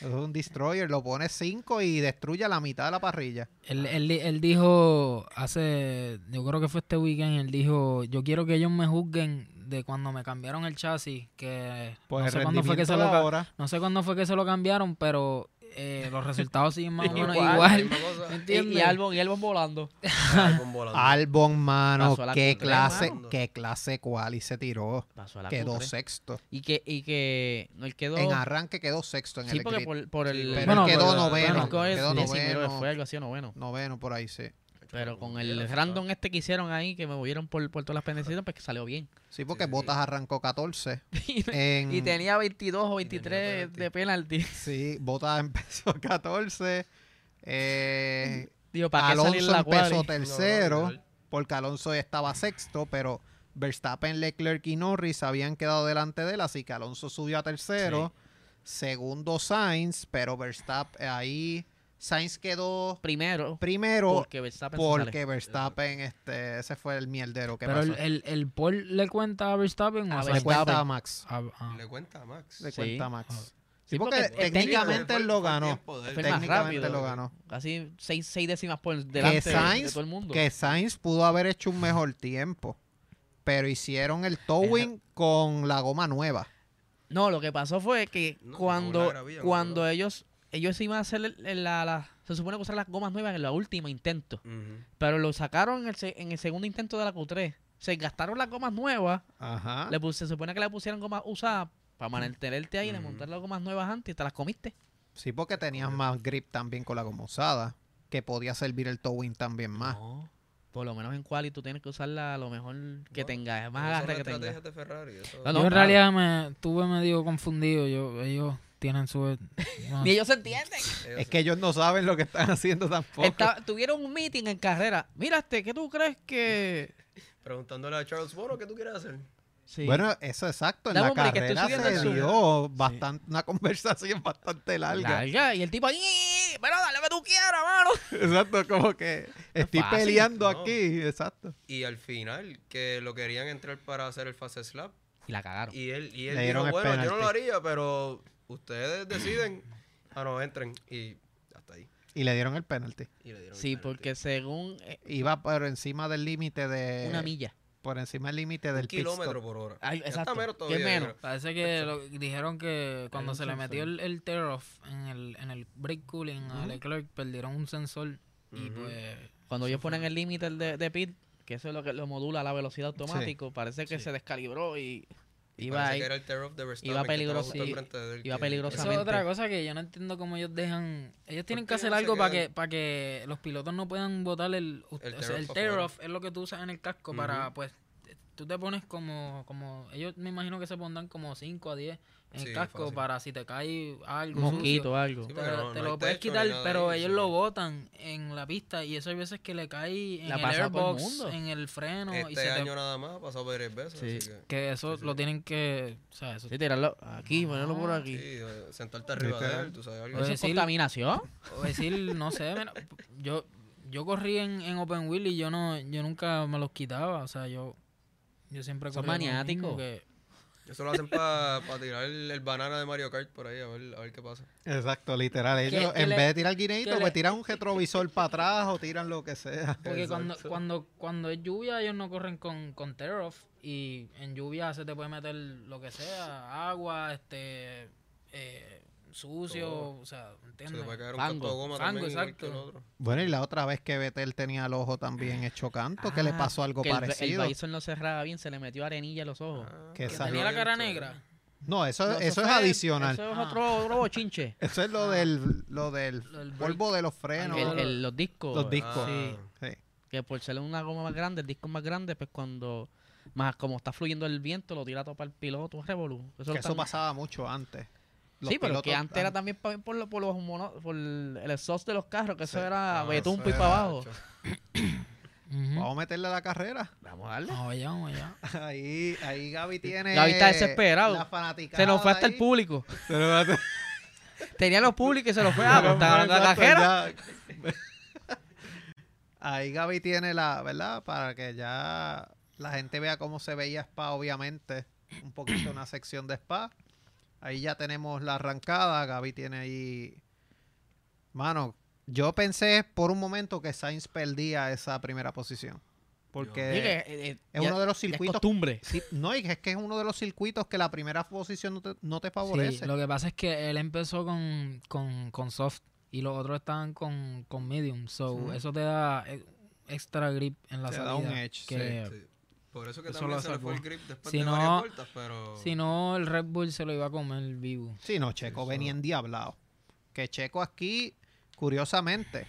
Es un destroyer. Lo pone 5 y destruye la mitad de la parrilla. Él, él, él dijo hace, yo creo que fue este weekend, él dijo, yo quiero que ellos me juzguen de cuando me cambiaron el chasis, que Pues no sé cuándo fue que se lo ahora. no sé cuándo fue que se lo cambiaron, pero eh, los resultados siguen más o menos Igual, igual. misma cosa. ¿Me Y, y Albon, y Albon volando. Albon volando. Albon, mano, qué Q3, clase, mano. qué clase cual y se tiró. Pasó a la Quedó Q3. sexto. Y que, y que no, él quedó. En arranque quedó sexto en sí, el porque por, por el. Sí, Pero Bueno, él quedó pero- noveno. México es Quedó 19, noveno. fue algo así noveno. Noveno por ahí, sí. Pero con el random este que hicieron ahí, que me movieron por, por todas las pendecitas, pues que salió bien. Sí, porque sí, sí. Botas arrancó 14. y, En, y tenía 22 o Y tenía 23 penalti. de penalti. Sí, Botas empezó 14. Eh, Digo, ¿para qué salir Alonso la empezó tercero, porque Alonso estaba sexto, pero Verstappen, Leclerc y Norris habían quedado delante de él, así que Alonso subió a tercero. Segundo Sainz, pero Verstappen ahí Sainz quedó Primero, primero porque Verstappen porque Verstappen, este, ese fue el mierdero que Pero el, pasó. el, el Paul le cuenta a Verstappen o A a Le Sainz? cuenta Verstappen. a Max. Le cuenta a Max. Le Sí. cuenta a Max. Sí, Sí, porque, técnicamente él lo ganó. él. Técnicamente rápido. lo ganó. Casi seis, seis décimas por Que delante de- de, Sainz, todo el mundo. que Sainz pudo haber hecho un mejor tiempo, pero hicieron el towing con la goma nueva. No, lo que pasó fue que No, cuando, cuando ellos ellos iban a hacer el- el- la, la- se supone que usar las gomas nuevas en el último intento, pero lo sacaron en el, se- en el segundo intento de la Q3. Se gastaron las gomas nuevas, Ajá. le se supone que le pusieron gomas usadas para mantenerte ahí, le Ujú. montar las gomas nuevas antes y te las comiste. Sí, porque tenías más grip también con la goma usada, que podía servir el towing también más. No, por lo menos en quali tú tienes que usarla lo mejor que Bueno, tengas, más agarre que tengas. estrategias de Ferrari. eso- No, Yo en claro. realidad me estuve medio confundido. Yo, ellos tienen su... no Ni ellos se entienden. ellos- Es que ellos no saben lo que están haciendo tampoco. Está- tuvieron un meeting en carrera. Mírate, ¿qué tú crees que...? Preguntándole a Charles Bono, ¿qué tú quieres hacer? Sí. Bueno, eso exacto. En Dame la carrera se dio bastante, una conversación bastante larga. larga. Y el tipo ahí, pero dale lo que tú quieras, mano. Exacto, como que estoy fácil, peleando no. aquí. Exacto. Y al final, que lo querían entrar para hacer el fast slap. Y la cagaron. Y él, y él dijo, bueno, yo no lo haría, pero ustedes deciden. Ah, no, entren. Y hasta ahí. Y le dieron el penalty. Y le dieron el Sí, penalti. porque según eh, Iba por encima del límite de. una milla. Por encima del límite del kilómetro por hora. Ay, exacto. menos ¿Qué todavía, yo menos? Parece que lo- dijeron que cuando se le metió el, el tear off en el, en el brake cooling a Ujú. Leclerc, perdieron un sensor y pues... Cuando ellos ponen el límite de, de pit, que eso es lo que lo modula la velocidad automático, parece que Sí. se descalibró Y iba ahí. que era el de Verstappen, iba peligroso- sí, iba peligroso. Eso es otra cosa que yo no entiendo cómo ellos dejan... Ellos tienen que hacer algo para que, para que los pilotos no puedan botar el... o El sea, tear el tear off es lo que tú usas en el casco para, pues... Tú te pones como, como... Ellos me imagino que se pondrán como 5 a 10 en Sí, el casco fácil. para si te cae algo Un sucio, mosquito o algo. Sí, te, no- te no lo puedes quitar, pero ahí, ellos sí. lo botan en la pista y eso hay veces que le cae en Le ha el pasado a todo el airbox, mundo. en el freno y Este se te- año nada más ha pasado varias veces. Sí. así que- que eso Sí, sí. lo tienen que, o sea, eso, Sí, tirarlo aquí, ponerlo por aquí. Sí, eh, sentarte arriba de él, tú sabes algo. ¿Eso Oye, es contaminación? o decir, no sé, mira, yo yo corrí en, en Open Wheel y yo no yo nunca me los quitaba, o sea, yo yo siempre Son corría con lo maniáticos. que- Eso lo hacen para tirar el, el banana de Mario Kart por ahí, a ver, a ver qué pasa. Exacto, literal. Ellos, en le- vez de tirar guineito, pues le- tiran un retrovisor para atrás o tiran lo que sea. porque cuando cuando cuando es lluvia ellos no corren con con tear off y en lluvia se te puede meter lo que sea, agua, este eh, sucio, Todo. o sea, Se ¿entiendes? te puede caer un Fango. canto de goma Fango, también, exacto. el otro. Bueno, y la otra vez que Betel tenía el ojo también hecho canto, que le Ah, pasó algo que el- El, parecido. No cerraba bien, se le metió arenilla en los ojos. Ah, Que Tenía la cara negra. no, eso, No, eso es adicional. Eso es Ah. otro, otro bochinche. Eso es lo del, lo del Lo del polvo de los frenos. El- el- los discos. Los discos. Ah, Sí. Sí. Que por ser una goma más grande, el disco es más grande, pues cuando. Más como está fluyendo el viento, lo tira todo para el piloto, revolú. Eso Que eso pasaba mucho antes. Los Sí, pero que antes era también por, lo- por los mono- por el exhaust de los carros, que eso era Ah, betún y para abajo. Vamos a meterle a la carrera. Vamos a darle. Vamos allá, vamos allá. Ahí, ahí Gaby tiene. Gaby está desesperado. la Se nos fue hasta el público. Se nos fue hasta- Tenía los públicos y se los fue. Ah, pues ganando la cajera. ya. Ahí Gaby tiene la, ¿verdad? Para que ya la gente vea cómo se veía Spa, obviamente. Un poquito una sección de Spa. Ahí ya tenemos la arrancada. Gaby tiene ahí. Mano, yo pensé por un momento que Sainz perdía esa primera posición. Porque Sí, que, eh, eh, es ya- uno de los circuitos. costumbre. Sí, no, y es que es uno de los circuitos que la primera posición no te, no te Sí, favorece. lo que pasa es que él empezó con, con, con soft y los otros estaban con, con medium. So, eso te da eh, extra grip en la Te da salida. un edge, que Sí. Por eso que Eso también lo se le fue el grip después Si de no- varias vueltas, pero... Si no, el Red Bull se lo iba a comer vivo. Sí, no, Checo Eso- venía endiablado. Que Checo aquí, curiosamente,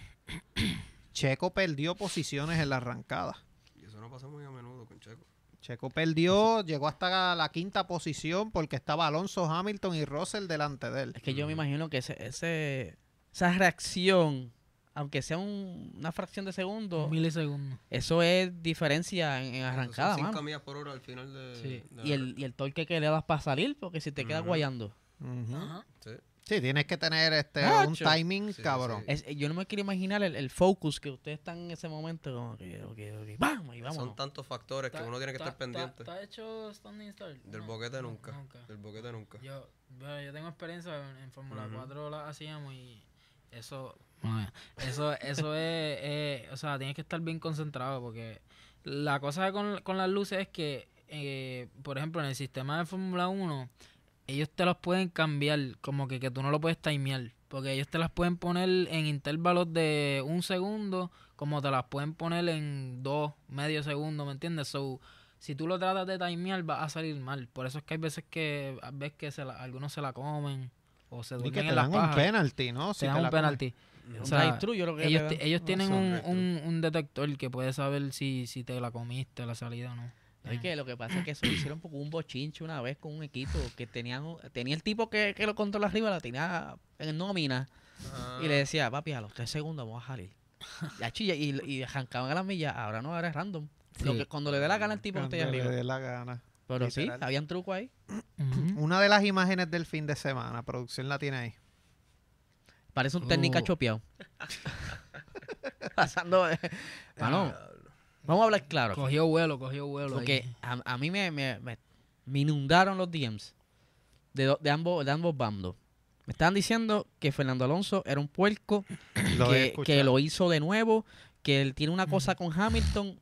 Checo perdió posiciones en la arrancada. Y eso no pasa muy a menudo con Checo. Checo perdió, llegó hasta la quinta posición porque estaba Alonso, Hamilton y Russell delante de él. Es que yo me imagino que ese, ese, esa reacción, aunque sea un- una fracción de segundo, Un milisegundo. eso es diferencia en, en Eso son arrancada, cinco mano. millas por hora al final de... Sí. de Y el, y el torque que le das para salir, porque si te quedas guayando. Sí. Sí, tienes que tener este un timing Sí, cabrón. sí. Es- yo no me quiero imaginar el, el focus que ustedes están en ese momento, como que, ok, ok, vamos y vámonos. Son tantos factores que uno tiene que estar pendiente. ¿Está hecho standing start? Del No, boquete nunca. Del boquete nunca. Yo, yo tengo experiencia en, en Fórmula Ujú. 4 la hacíamos y eso eso eso es, eh, o sea, tienes que estar bien concentrado porque la cosa con, con las luces es que eh, por ejemplo, en el sistema de Fórmula 1 ellos te las pueden cambiar, como que, que tú no lo puedes timear, porque ellos te las pueden poner en intervalos de un segundo, como te las pueden poner en dos, medio segundo, ¿me entiendes? So, si tú lo tratas de timear, va a salir mal. Por eso es que hay veces que ves que se la- algunos se la comen o se Y duermen que te en las dan un pajas. penalty, ¿no? Te Si dan un la comes. Un o sea, creo que Ellos, le ellos Ah, tienen un, un, un detector que puede saber si, si te la comiste la salida o no. Es que lo que pasa es que eso lo hicieron poco un bochinche una vez con un equipo que tenían, tenía el tipo que, que lo controla arriba, la tenía en nómina Ah, y le decía, papi, a los tres segundos vamos a salir. Ya chilla, y, y arrancaban a las millas, ahora no, ahora es random. Lo Sí. que, cuando le dé la gana al tipo Cuando está ahí le arriba. dé la gana. Pero sí, literal. habían truco ahí. Una de las imágenes del fin de semana, producción la tiene ahí. Parece un técnica Oh. chopeado. Pasando. eh, Mano, vamos a hablar claro. Cogió vuelo, cogió vuelo. Porque ahí. a, a mí me, me, me- me inundaron los DMs de, do- de, ambos, de ambos bandos. Me estaban diciendo que Fernando Alonso era un puerco, Lo que lo hizo de nuevo, que él tiene una cosa con Hamilton,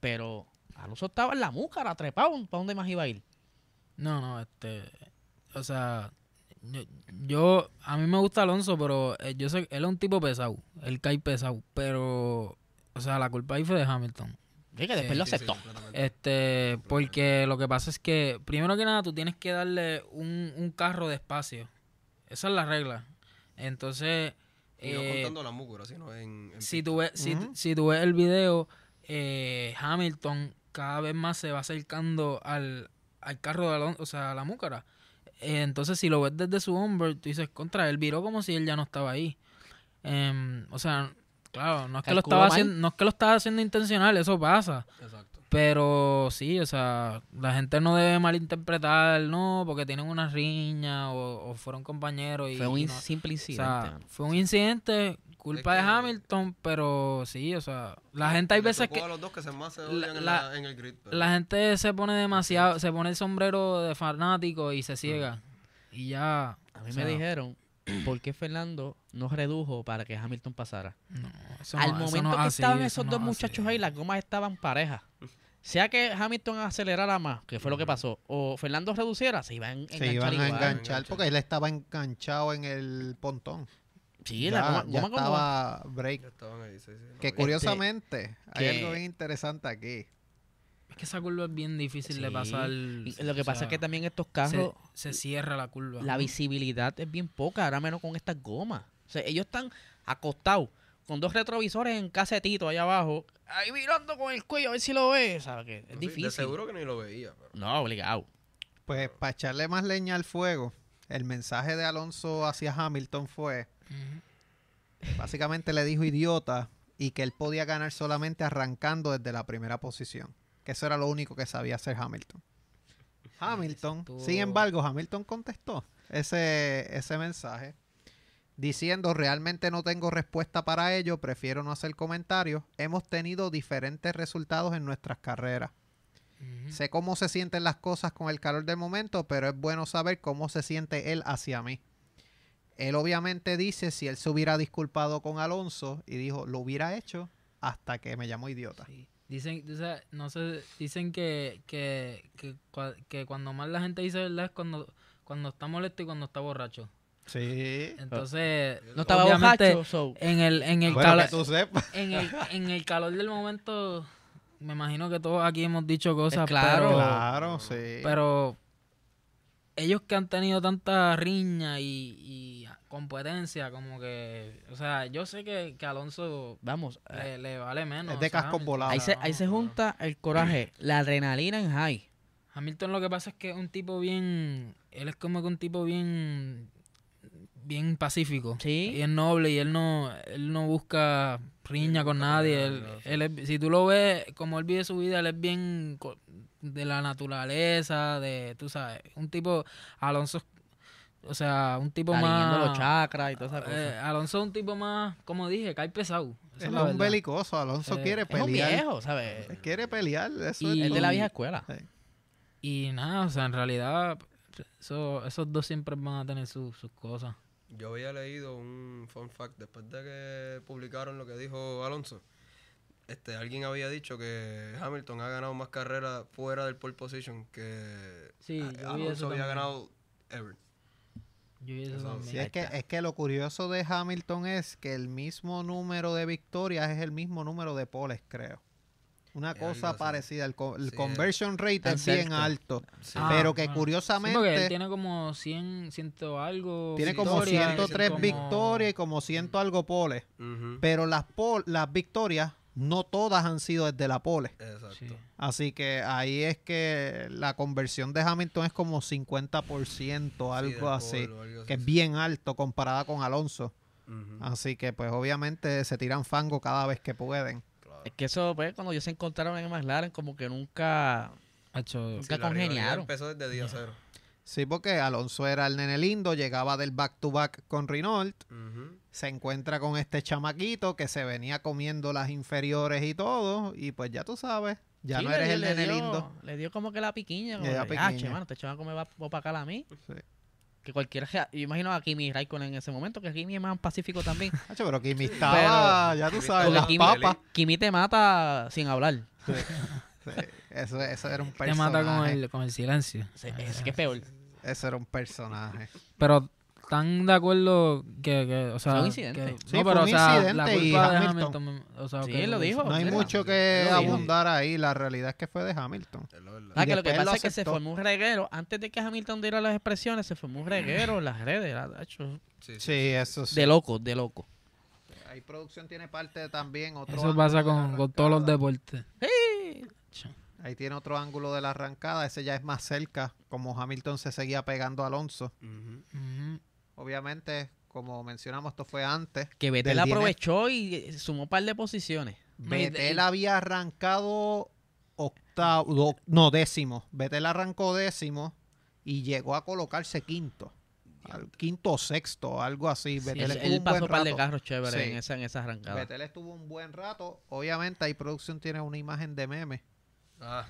pero Alonso estaba en la múcara, trepado. ¿Para dónde más iba a ir? No, no, este. O sea, yo, yo- a mí me gusta Alonso, pero eh, yo sé él es un tipo pesado. Él cae pesado. Pero, o sea, la culpa ahí fue de Hamilton. Sí, que después lo sí, sí, aceptó. Este, porque lo que pasa es que, primero que nada, tú tienes que darle un, un carro de espacio. Esa es la regla. Entonces, Y no eh, contando la múcura, sino en... en si tú ves, si, si tú ves el video, eh, Hamilton cada vez más se va acercando al, al carro de Alonso, o sea, a la múcara. Eh, entonces, si lo ves desde su hombro, tú dices, contra, él viró como si él ya no estaba ahí. Em, o sea, claro, no es que lo estaba haciendo, no es que lo estaba haciendo intencional, eso pasa. Exacto. Pero sí, o sea, la gente no debe malinterpretar, no, porque tienen una riña o, o fueron compañeros y, Fue un no- simple o incidente. sea, fue un incidente, culpa Es de Hamilton, pero sí, o sea, la gente hay veces que a los dos que se más se la- odian en, la- la- en el grid. pero- la gente se pone demasiado, se pone el sombrero de fanático y se ciega. Y ya, A mí o me sea, dijeron por qué Fernando no redujo para que Hamilton pasara. no, eso Al no- eso momento no es que así, estaban eso esos no dos muchachos así. ahí, las gomas estaban parejas. Sea que Hamilton acelerara más, que fue lo que pasó, o Fernando reduciera, se iba a en- Se enganchar iban a Enganchar. porque él estaba enganchado en el pontón. Sí, ya la goma, ya estaba break. Ya estaban ahí, sí, sí. no, Que y- curiosamente, hay que- algo bien interesante aquí. Es que esa curva es bien difícil de pasar. Y lo que o pasa sea, es que también estos carros, se cierra la curva. la visibilidad es bien poca, ahora menos con estas gomas. O sea, ellos están acostados con dos retrovisores en casetito allá abajo, ahí mirando con el cuello a ver si lo ve. ¿sabes? Que es no, difícil. De seguro que ni lo veía. Pero... No, obligado. Pues para echarle más leña al fuego, el mensaje de Alonso hacia Hamilton fue, Básicamente le dijo idiota y que él podía ganar solamente arrancando desde la primera posición. Que eso era lo único que sabía hacer Hamilton. Hamilton, estuvo- sin embargo, Hamilton contestó ese, ese mensaje diciendo realmente no tengo respuesta para ello, prefiero no hacer comentarios. Hemos tenido diferentes resultados en nuestras carreras. Sé cómo se sienten las cosas con el calor del momento, pero es bueno saber cómo se siente él hacia mí. Él obviamente dice si él se hubiera disculpado con Alonso y dijo, lo hubiera hecho hasta que me llamó idiota. Sí. Dicen, o sea, no sé, dicen que, que, que, que cuando más la gente dice verdad es cuando, cuando está molesto y cuando está borracho. Sí. Entonces, No estaba obviamente, borracho, so- en el, en el Bueno, calo- que tú sepas. en el, en el calor del momento, me imagino que todos aquí hemos dicho cosas, Es claro. pero, Claro, sí. pero ellos que han tenido tanta riña y, y competencia, como que, o sea, yo sé que, que Alonso Vamos, eh, le, le vale menos. Es de o sea, cascos Hamilton, volados. ahí se, no, ahí se pero junta el coraje, la adrenalina en high. Hamilton lo que pasa es que es un tipo bien, él es como que un tipo bien, bien pacífico. Sí. Y es noble y él no, él no busca riña con nadie. Él, él es- si tú lo ves como él vive su vida, él es bien de la naturaleza, de, tú sabes, un tipo, Alonso, o sea, un tipo más... los chakras y todas esas cosas. eh, Alonso es un tipo más, como dije, cae pesado. Esa es la un verdad. belicoso. Alonso Eh, quiere es un pelear. viejo, ¿sabes? Quiere pelear. Eso Y- es de la vieja escuela. Y nada, o sea, en realidad, eso, esos dos siempre van a tener sus sus cosas. Yo había leído un fun fact después de que publicaron lo que dijo Alonso. Este, alguien había dicho que Hamilton ha ganado más carreras fuera del pole position que Sí, Alonso había también. ganado ever. Yo vi eso Eso, también. Sí, es que, es que lo curioso de Hamilton es que el mismo número de victorias es el mismo número de poles, creo. Una Es cosa parecida. El, co- el Sí, conversion rate es bien alto. Sí. Ah, pero que bueno. Sí, curiosamente porque él tiene como 100, ciento algo. tiene como victorias, 103 como- victorias y como 100 algo poles. Pero las, pol- las victorias no todas han sido desde la pole. Exacto. Sí. Así que ahí es que la conversión de Hamilton es como 50%, Sí, algo así. algo Que así, es bien alto comparada con Alonso. Así que pues obviamente se tiran fango cada vez que pueden. claro. Es que eso, pues, cuando ellos se encontraron en McLaren, como que nunca... Hacho, Nunca Sí, congeniaron. Empezó desde día cero. Sí, porque Alonso era el nene lindo, llegaba del back to back con Renault, se encuentra con este chamaquito que se venía comiendo las inferiores y todo, y pues ya tú sabes, ya Sí, no eres dio- el le nene dio- lindo. Le dio como que la piquiña. Como piquiña. "Ah, che, mano, este chamaco me va a opacar a mí. Sí. Que cualquiera... Yo imagino a Kimi Raikkonen en ese momento, que Kimi es más pacífico también. Hacho, pero Kimi estaba, ya tú sabes, las Kimi, papas. Kimi te mata sin hablar. Sí, eso, eso era un te personaje. mata con el, con el silencio. Sí, Es que es peor. Eso era un personaje. Pero están de acuerdo que, que o sea, Fue un incidente. que- Sí, no, fue pero un o sea, incidente la y culpa de Hamilton. Hamilton, o sea, Sí, que él lo dijo. No hay Sí, mucho que lo dijo. abundar ahí, la realidad es que fue de Hamilton. Es la verdad. Ah, Y que lo que después lo pasa es que se aceptó. formó un reguero. Antes de que Hamilton diera las expresiones, se formó un reguero en las redes. era, hecho, Sí, sí. Sí, eso sí. de loco, de loco. Ahí producción tiene parte también, otro Eso pasa ángulo de la con, con todos los arrancada. deportes. Ahí tiene otro ángulo de la arrancada, ese ya es más cerca, como Hamilton se seguía pegando a Alonso. Obviamente, como mencionamos, esto fue antes. Que Vettel aprovechó y eh, sumó un par de posiciones. Vettel había arrancado octavo, do- no, décimo. Vettel arrancó décimo y llegó a colocarse quinto. Al quinto o sexto, algo así. Sí, Vettel Él, estuvo él un pasó buen un par de rato. carros chéveres Sí. en esa, en esa arrancada. Vettel estuvo un buen rato. Obviamente, ahí producción tiene una imagen de meme. Ah,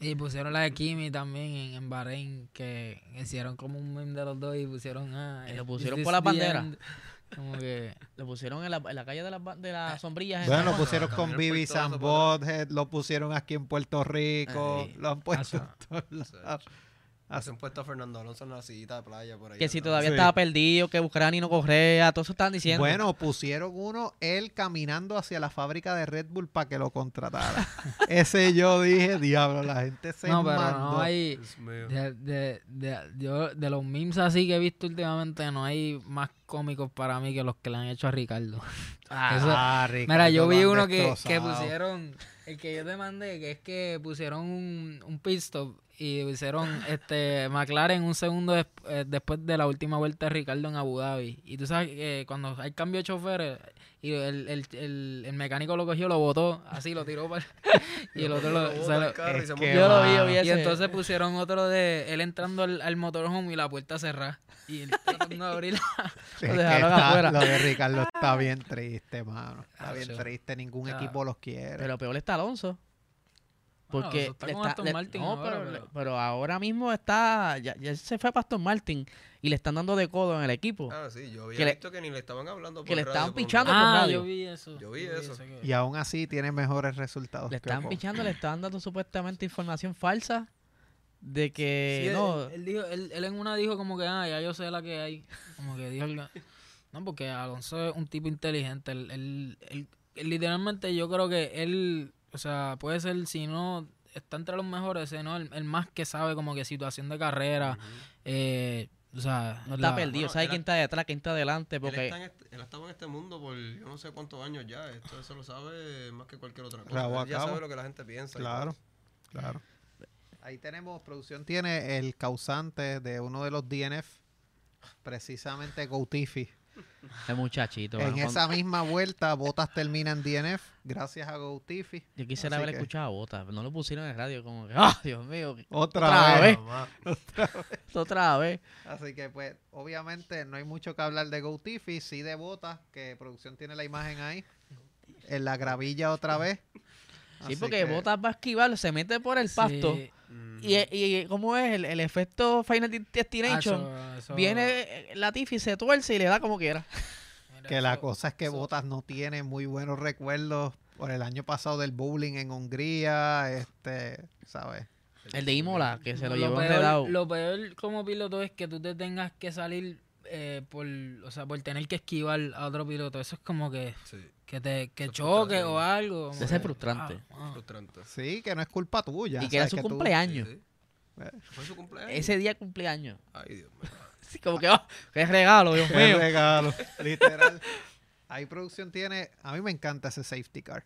Y pusieron la de Kimi también en, en Bahrein, que hicieron como un meme de los dos y pusieron... Ah, Y lo pusieron por la bandera. end? Como que... Lo pusieron en la, en la calle de las ba- de las sombrillas. en Bueno, lo San Juan. pusieron con por Butthead, lo pusieron aquí en Puerto Rico, Ay. lo han puesto en Eso. todos lados. Se han puesto a Fernando Alonso en la sillita de playa por ahí. Que si todavía Sí. estaba perdido, que buscaran y no correa, todo eso estaban diciendo. Bueno, pusieron uno, él caminando hacia la fábrica de Red Bull para que lo contratara. Ese yo dije, diablo, la gente se No, pero mandó. no hay... Dios mío. De, de, de, yo, de los memes así que he visto últimamente, no hay más cómicos para mí que los que le han hecho a Ricardo. Ah, Eso- Ah, Ricardo, Mira, yo vi uno que, que pusieron, el que yo te mandé, que es que pusieron un, un pit stop y pusieron este McLaren un segundo des- eh, después de la última vuelta de Ricardo en Abu Dhabi. Y tú sabes que cuando hay cambio de choferes y el, el, el, el mecánico lo cogió, lo botó, así lo tiró para... y el otro lo... Y entonces pusieron otro de él entrando al, al motorhome y la puerta cerrada. Y él tratando de abrirla. Lo dejaron está- afuera. Lo de Ricardo está bien triste, mano. Está bien triste, ningún equipo los quiere. Pero peor está Alonso. Porque está le está- le- Martin no, ahora, pero, pero- pero ahora mismo está. Ya, ya se fue para Aston Martin y le están dando de codo en el equipo. Ah, sí, yo había Que le- visto que ni le estaban hablando que por le radio estaban pichando por Ah, radio. yo vi eso. Yo vi eso. que- Y aún así tiene mejores resultados. le que Ocon. pichando, le estaban dando supuestamente información falsa de que Sí, no. él, él dijo, él, él en una dijo como que, ah, ya yo sé la que hay. Como que dijo No, porque Alonso es un tipo inteligente. Él, él- él- él literalmente yo creo que él, o sea, puede ser, si no, está entre los mejores, ¿no? El, el más que sabe como que situación de carrera. eh, o sea, no está la- perdido, bueno, sabe él- quién está detrás, quién está adelante, Él, porque está en este- él ha estado en este mundo por yo no sé cuántos años ya. Esto eso lo sabe más que cualquier otra cosa. Él ya sabe lo que la gente piensa. Claro, claro. Ahí tenemos, producción tiene el causante de uno de los DNF, precisamente Goutifi. El muchachito. En bueno, esa misma vuelta, Botas termina en DNF gracias a Goutifi. Yo quisiera Así haber que- escuchado a Bota, no lo pusieron en el radio, como que, ¡ah, Dios mío! Otra, Otra vez. vez. Otra vez. Así que, pues, obviamente no hay mucho que hablar de Goutifi, sí de Botas, que producción tiene la imagen ahí. En la gravilla otra vez. Sí, Así porque que- Botas va a esquivar, se mete por el pasto. Sí, Mm. Y, y ¿cómo es? El, el efecto Final Destination. Acho, eso- Viene eh, Latifi, se tuerce y le da como quiera. mira, Que la eso- cosa es que eso- Botas no tiene muy buenos recuerdos por el año pasado del bowling en Hungría, este, ¿sabes? El de Imola, que se lo, lo llevó peor, enredado. Lo peor como piloto es que tú te tengas que salir eh, por, o sea, por tener que esquivar a otro piloto. Eso es como que, Sí, que te que Eso es choque o algo. ser que, frustrante. ah, ah. frustrante. Sí, que no es culpa tuya. y que era su Que tú- cumpleaños. Sí, sí. Fue su cumpleaños. Ese día cumpleaños. Ay, Dios mío. Así como que, ¡oh! ¡Qué regalo, Dios Qué mío! regalo, literal. Ahí producción tiene, a mí me encanta ese safety car.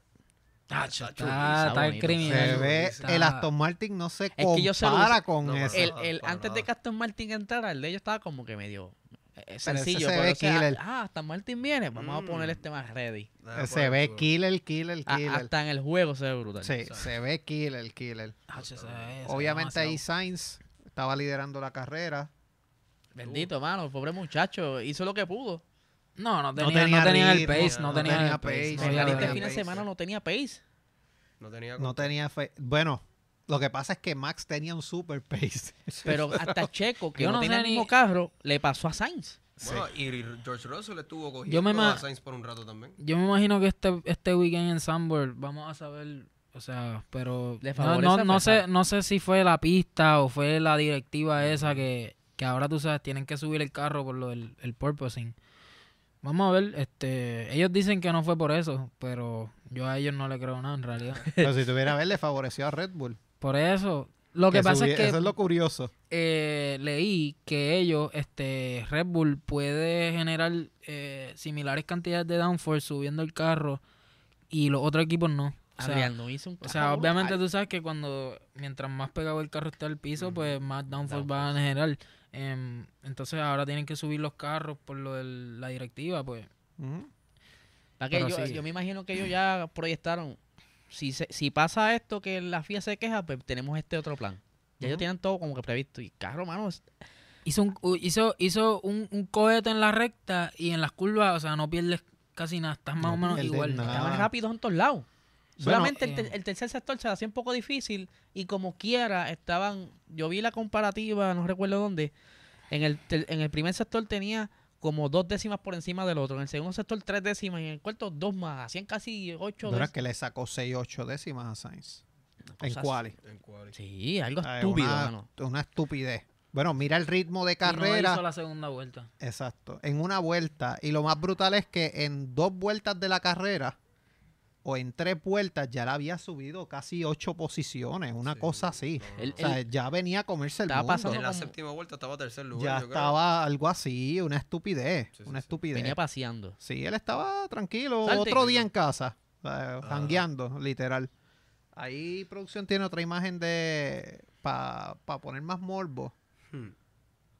Tacho, Está está, está criminal. Se ve, Está- el Aston Martin no se que yo se lo compara con No, ese. El, el- antes de que Aston Martin entrara, el de ellos estaba como que medio eh, sencillo. se pero ve o sea, killer. ah, Martin viene, vamos Mm. a poner este más ready. Deja se ve el- killer, killer, A- killer. hasta en el juego se ve brutal. Sí, se ve killer, killer. Tacho, se ve- se ve Obviamente ahí. Sainz estaba liderando la carrera. Bendito, mano, el pobre muchacho hizo lo que pudo. No, no No tenía, no tenía el pace, no, no tenía, tenía el pace. pace, no este fin de semana no tenía pace. No tenía. No tenía fe. Bueno, lo que pasa es que Max tenía un super pace. Pero hasta Checo, que Yo no, no tenía sé el mismo carro, le pasó a Sainz. Bueno, y George Russell estuvo cogiendo Yo me ma- a Sainz por un rato también. Yo me imagino que este, este weekend en Sunburn vamos a saber, o sea, pero Le no, no, no sé, no sé si fue la pista o fue la directiva esa que, que ahora tú sabes, tienen que subir el carro por lo del el porpoising. Vamos a ver, este, ellos dicen que no fue por eso, pero yo a ellos no le creo nada en realidad. Pero si tuviera a ver, le favoreció a Red Bull. Por eso, lo que, pasa es que Eso es lo curioso. eh, leí que ellos, este, Red Bull puede generar eh, similares cantidades de downforce subiendo el carro y los otros equipos no. O sea, Adrián no hizo un o sea, obviamente brutal. tú sabes que cuando mientras más pegado el carro está al piso, Ujú. pues más downforce va a generar. Em, entonces ahora tienen que subir los carros por lo de la directiva, pues. Ujú. ¿Para qué? pero yo, sí. yo me imagino que ellos ya proyectaron. Si, se- si pasa esto, que la FIA se queja, pues tenemos este otro plan. Ya ellos tienen todo como que previsto. Y carro, mano, es- Hizo un, hizo, hizo un, un cohete en la recta y en las curvas, o sea, no pierdes casi nada, estás más No o menos igual. estaban rápidos en todos lados. Bueno, Solamente el, ter- eh, el tercer sector se hacía un poco difícil y como quiera estaban, yo vi la comparativa, no recuerdo dónde, en el, en el primer sector tenía como dos décimas por encima del otro, en el segundo sector tres décimas y en el cuarto dos más, hacían casi ocho Pero es décimas. que le sacó 6, 8 décimas a Sainz. En quali. En quali. Sí, algo estúpido, una, mano. una estupidez. Bueno, mira el ritmo de Y no carrera. hizo la segunda vuelta. Exacto. En una vuelta. Y lo más brutal es que en dos vueltas de la carrera, o en tres vueltas, ya la había subido casi ocho posiciones. Una Sí, cosa así. El-. O sea, ya venía a comerse el mundo. pasando En la como- séptima vuelta estaba tercer lugar. Ya yo creo. estaba algo así, una estupidez. Sí, una sí. estupidez. Venía paseando. Sí, él estaba tranquilo. Salte. Otro día en casa. Ajá. jangueando, literal. Ahí producción tiene otra imagen de... Para poner más morbo. Hmm.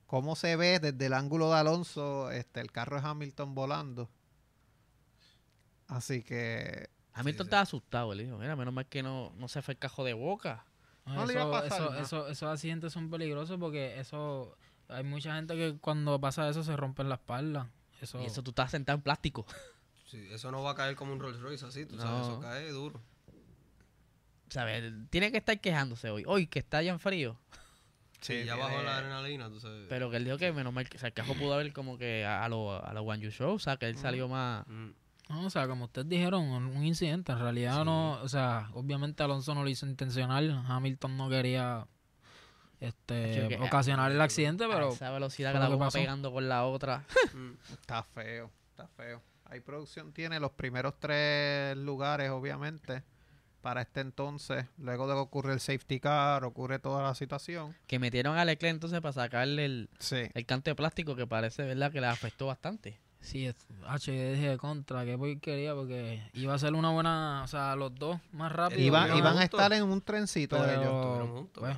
cómo se ve desde el ángulo de Alonso este el carro de Hamilton volando. Así que Hamilton sí. estaba asustado, le dijo, mira, menos mal que no, no se fue el cajo de boca. No le eso, iba a pasar eso- nada. eso- esos accidentes son peligrosos porque eso hay mucha gente que cuando pasa eso se rompen la espalda. Eso, Y eso tú estás sentado en plástico. Sí, eso no va a caer como un Rolls Royce así, tú sabes, eso cae duro. ¿sabes? Tiene que estar quejándose hoy. Hoy que está ya en frío. Sí, ya bajó la adrenalina, tú sabes. Pero que él dijo que menos mal que, o sea, el cajo pudo haber como que a, a los a los One You Show, o sea, que él salió más... Mm. No, o sea, como ustedes dijeron, un incidente. En realidad Sí. no, o sea, obviamente Alonso no lo hizo intencional. Hamilton no quería este que- ocasionar el accidente, a pero esa velocidad que la pasó. pegando con la otra. Mm. Está feo, está feo. Ahí producción tiene los primeros tres lugares, obviamente, para este entonces. Luego de que ocurre el safety car, ocurre toda la situación. Que metieron a Leclerc entonces para sacarle el, Sí. el canto de plástico que parece, ¿verdad? Que le afectó bastante. Sí, es- H, yo dije contra, qué porquería, porque iba a ser una buena, o sea, los dos más rápido. Iba- Estuvieron iban a estar en un trencito Pero- ellos. Estuvieron juntos. pues,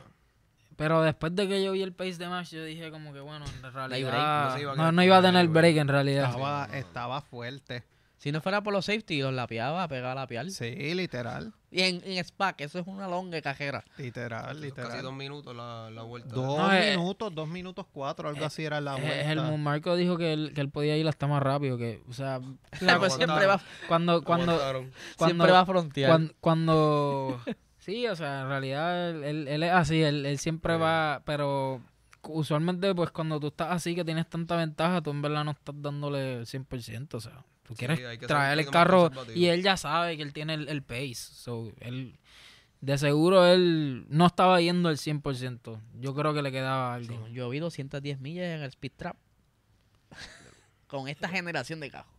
pero- después de que yo vi el pace de Max, yo dije como que bueno, en break, realidad no iba a no, iba a tener break en realidad. Estaba, estaba fuerte. Si no fuera por los safety, los lapeaba, pegaba a lapear. Sí, literal. Y en, en SPAC, eso es una longa cajera. Literal, Casi literal. dos minutos la, la vuelta. Dos No, eh, minutos, dos minutos cuatro, algo así era la Eh, vuelta. el Marco dijo que él, que él podía ir hasta más rápido, que, o sea, la- Pues siempre va, cuando, cuando, cuando, siempre va a frontear. cuando, cuando- sí, o sea, en realidad él, él- él es así, él, él siempre Sí. va, pero usualmente pues cuando tú estás así que tienes tanta ventaja, tú en verdad no estás dándole el 100%, o sea, tú Sí, quieres que traer el carro y él ya sabe que él tiene el, el pace, so, él, de seguro él no estaba yendo el 100%, yo creo que le quedaba algo. Yo vi 210 millas en el speed trap. Con esta generación de cajos.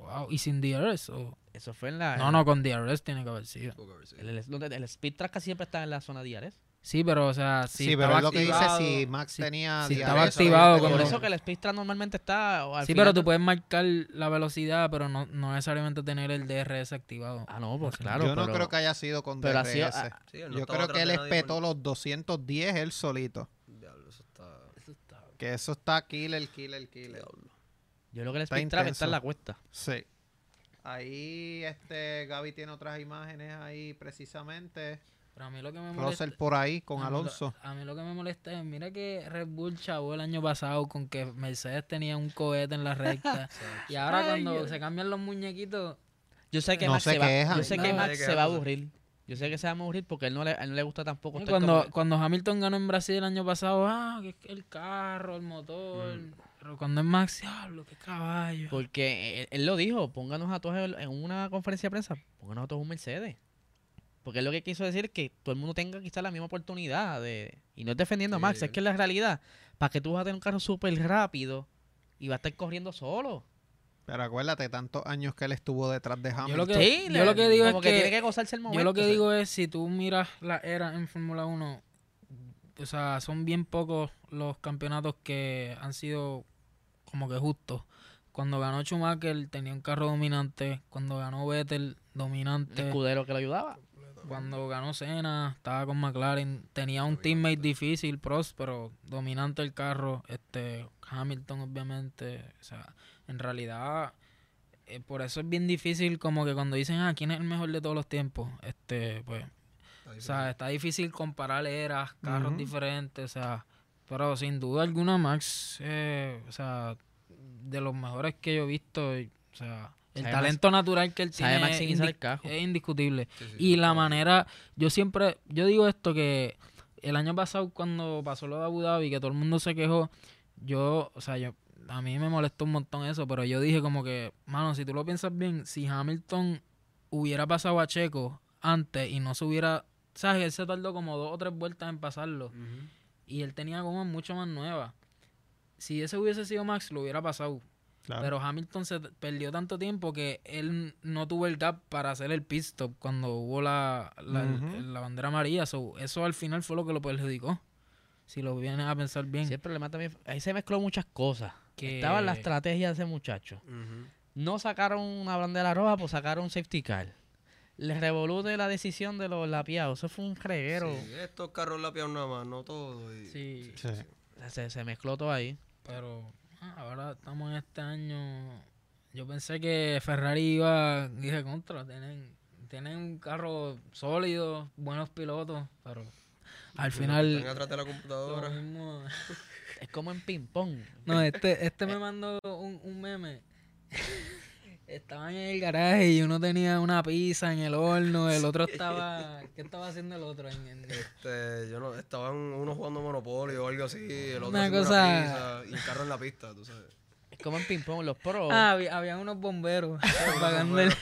Wow, y sin DRS, o- Eso fue en la. no, no, con DRS tiene que haber sido. El, el, donde- el speed track casi siempre está en la zona diares. Sí, pero o sea, si sí, pero estaba es lo que dice activado- si Max si- tenía si diabetes. estaba eso, activado eso, Por eso que el speed track normalmente está. o al Sí, final pero tú de- puedes marcar la velocidad, pero no, no necesariamente tener el DRS activado. Ah, no, pues claro. Yo no creo que haya sido con DRS. sido- ah, Sí, no Yo creo que él espetó por- los 210 él solito. Diablo, eso está... Que eso está killer, killer, killer. Diablo. Yo creo que el Está speed track está en la cuesta. Sí. Ahí este Gaby tiene otras imágenes ahí precisamente. Pero a mí lo que me molesta... Russell por ahí con a mí lo- Alonso. A mí lo que me molesta es, mira que Red Bull chavó el año pasado con que Mercedes tenía un cohete en la recta. y ahora cuando se cambian los muñequitos, Yo sé que No Max se se va, yo sé que No, Max se va a aburrir. Yo sé que se va a aburrir porque a él no le, a él no le gusta tampoco estar cuando, como- cuando Hamilton ganó en Brasil el año pasado, ah, que el carro, el motor. Pero cuando es Max, diablo, qué caballo. Porque él, él lo dijo, pónganos a todos en en una conferencia de prensa, pónganos a todos un Mercedes. Porque él lo que quiso decir es que todo el mundo tenga quizás la misma oportunidad de... Y no es defendiendo a Sí, Max, es que la realidad, para que tú vas a tener un carro súper rápido y va a estar corriendo solo. Pero acuérdate, tantos años que él estuvo detrás de Hamilton. Yo lo que, Sí, yo le- lo que digo es como que, que, tiene que gozarse el momento. yo lo que o sea. digo es si tú miras la era en Fórmula 1, o sea, son bien pocos los campeonatos que han sido como que justos. Cuando ganó Schumacher tenía un carro dominante, cuando ganó Vettel dominante, escudero que lo ayudaba. Cuando ganó Senna estaba con McLaren, tenía un teammate difícil, Prost, pero dominante el carro, este Hamilton obviamente, o sea, en realidad eh, por eso es bien difícil como que cuando dicen, ah, ¿quién es el mejor de todos los tiempos? Este, pues, Está o sea, está difícil comparar eras, carros diferentes, o sea, pero sin duda alguna Max, eh, o sea, de los mejores que yo he visto, o sea, el Sabe talento natural que él sabe tiene es, indi- indiscutible. Sí, sí, Y sí, la manera, yo siempre, yo digo esto que el año pasado cuando pasó lo de Abu Dhabi, que todo el mundo se quejó, yo, o sea, yo, a mí me molestó un montón eso, pero yo dije como que, mano, si tú lo piensas bien, si Hamilton hubiera pasado a Checo antes y no se hubiera, sabes, él se tardó como dos o tres vueltas en pasarlo y él tenía como mucho más nueva. Si ese hubiese sido Max, lo hubiera pasado. Claro. Pero Hamilton se perdió tanto tiempo que él no tuvo el gap para hacer el pit stop cuando hubo la, la, bandera amarilla. So, eso al final fue lo que lo perjudicó. Si lo vienes a pensar bien. Sí, el problema también, ahí se mezcló muchas cosas. Que- Estaba la estrategia de ese muchacho. No sacaron una bandera roja, pues sacaron un safety car. Les revolute la decisión de los lapiados. Eso fue un reguero. Sí, estos carros lapiados nada más, no todo. y- Sí, Sí. Se, se mezcló todo ahí. pero ahora estamos en este año. Yo pensé que Ferrari iba, dije contra, tienen, tienen un carro sólido, buenos pilotos, pero al Están final atrás de la computadora. mismo. Es como en ping-pong. No, este, este me mandó un, un meme. Estaban en el garaje y uno tenía una pizza en el horno, el otro estaba... ¿Qué estaba haciendo el otro? En, en- Este, yo no, estaban unos jugando Monopoly o algo así, el otro Una haciendo cosa- pizza, y el carro en la pista, tú sabes. Es como en ping-pong, los pros. Ah, había, había unos bomberos el...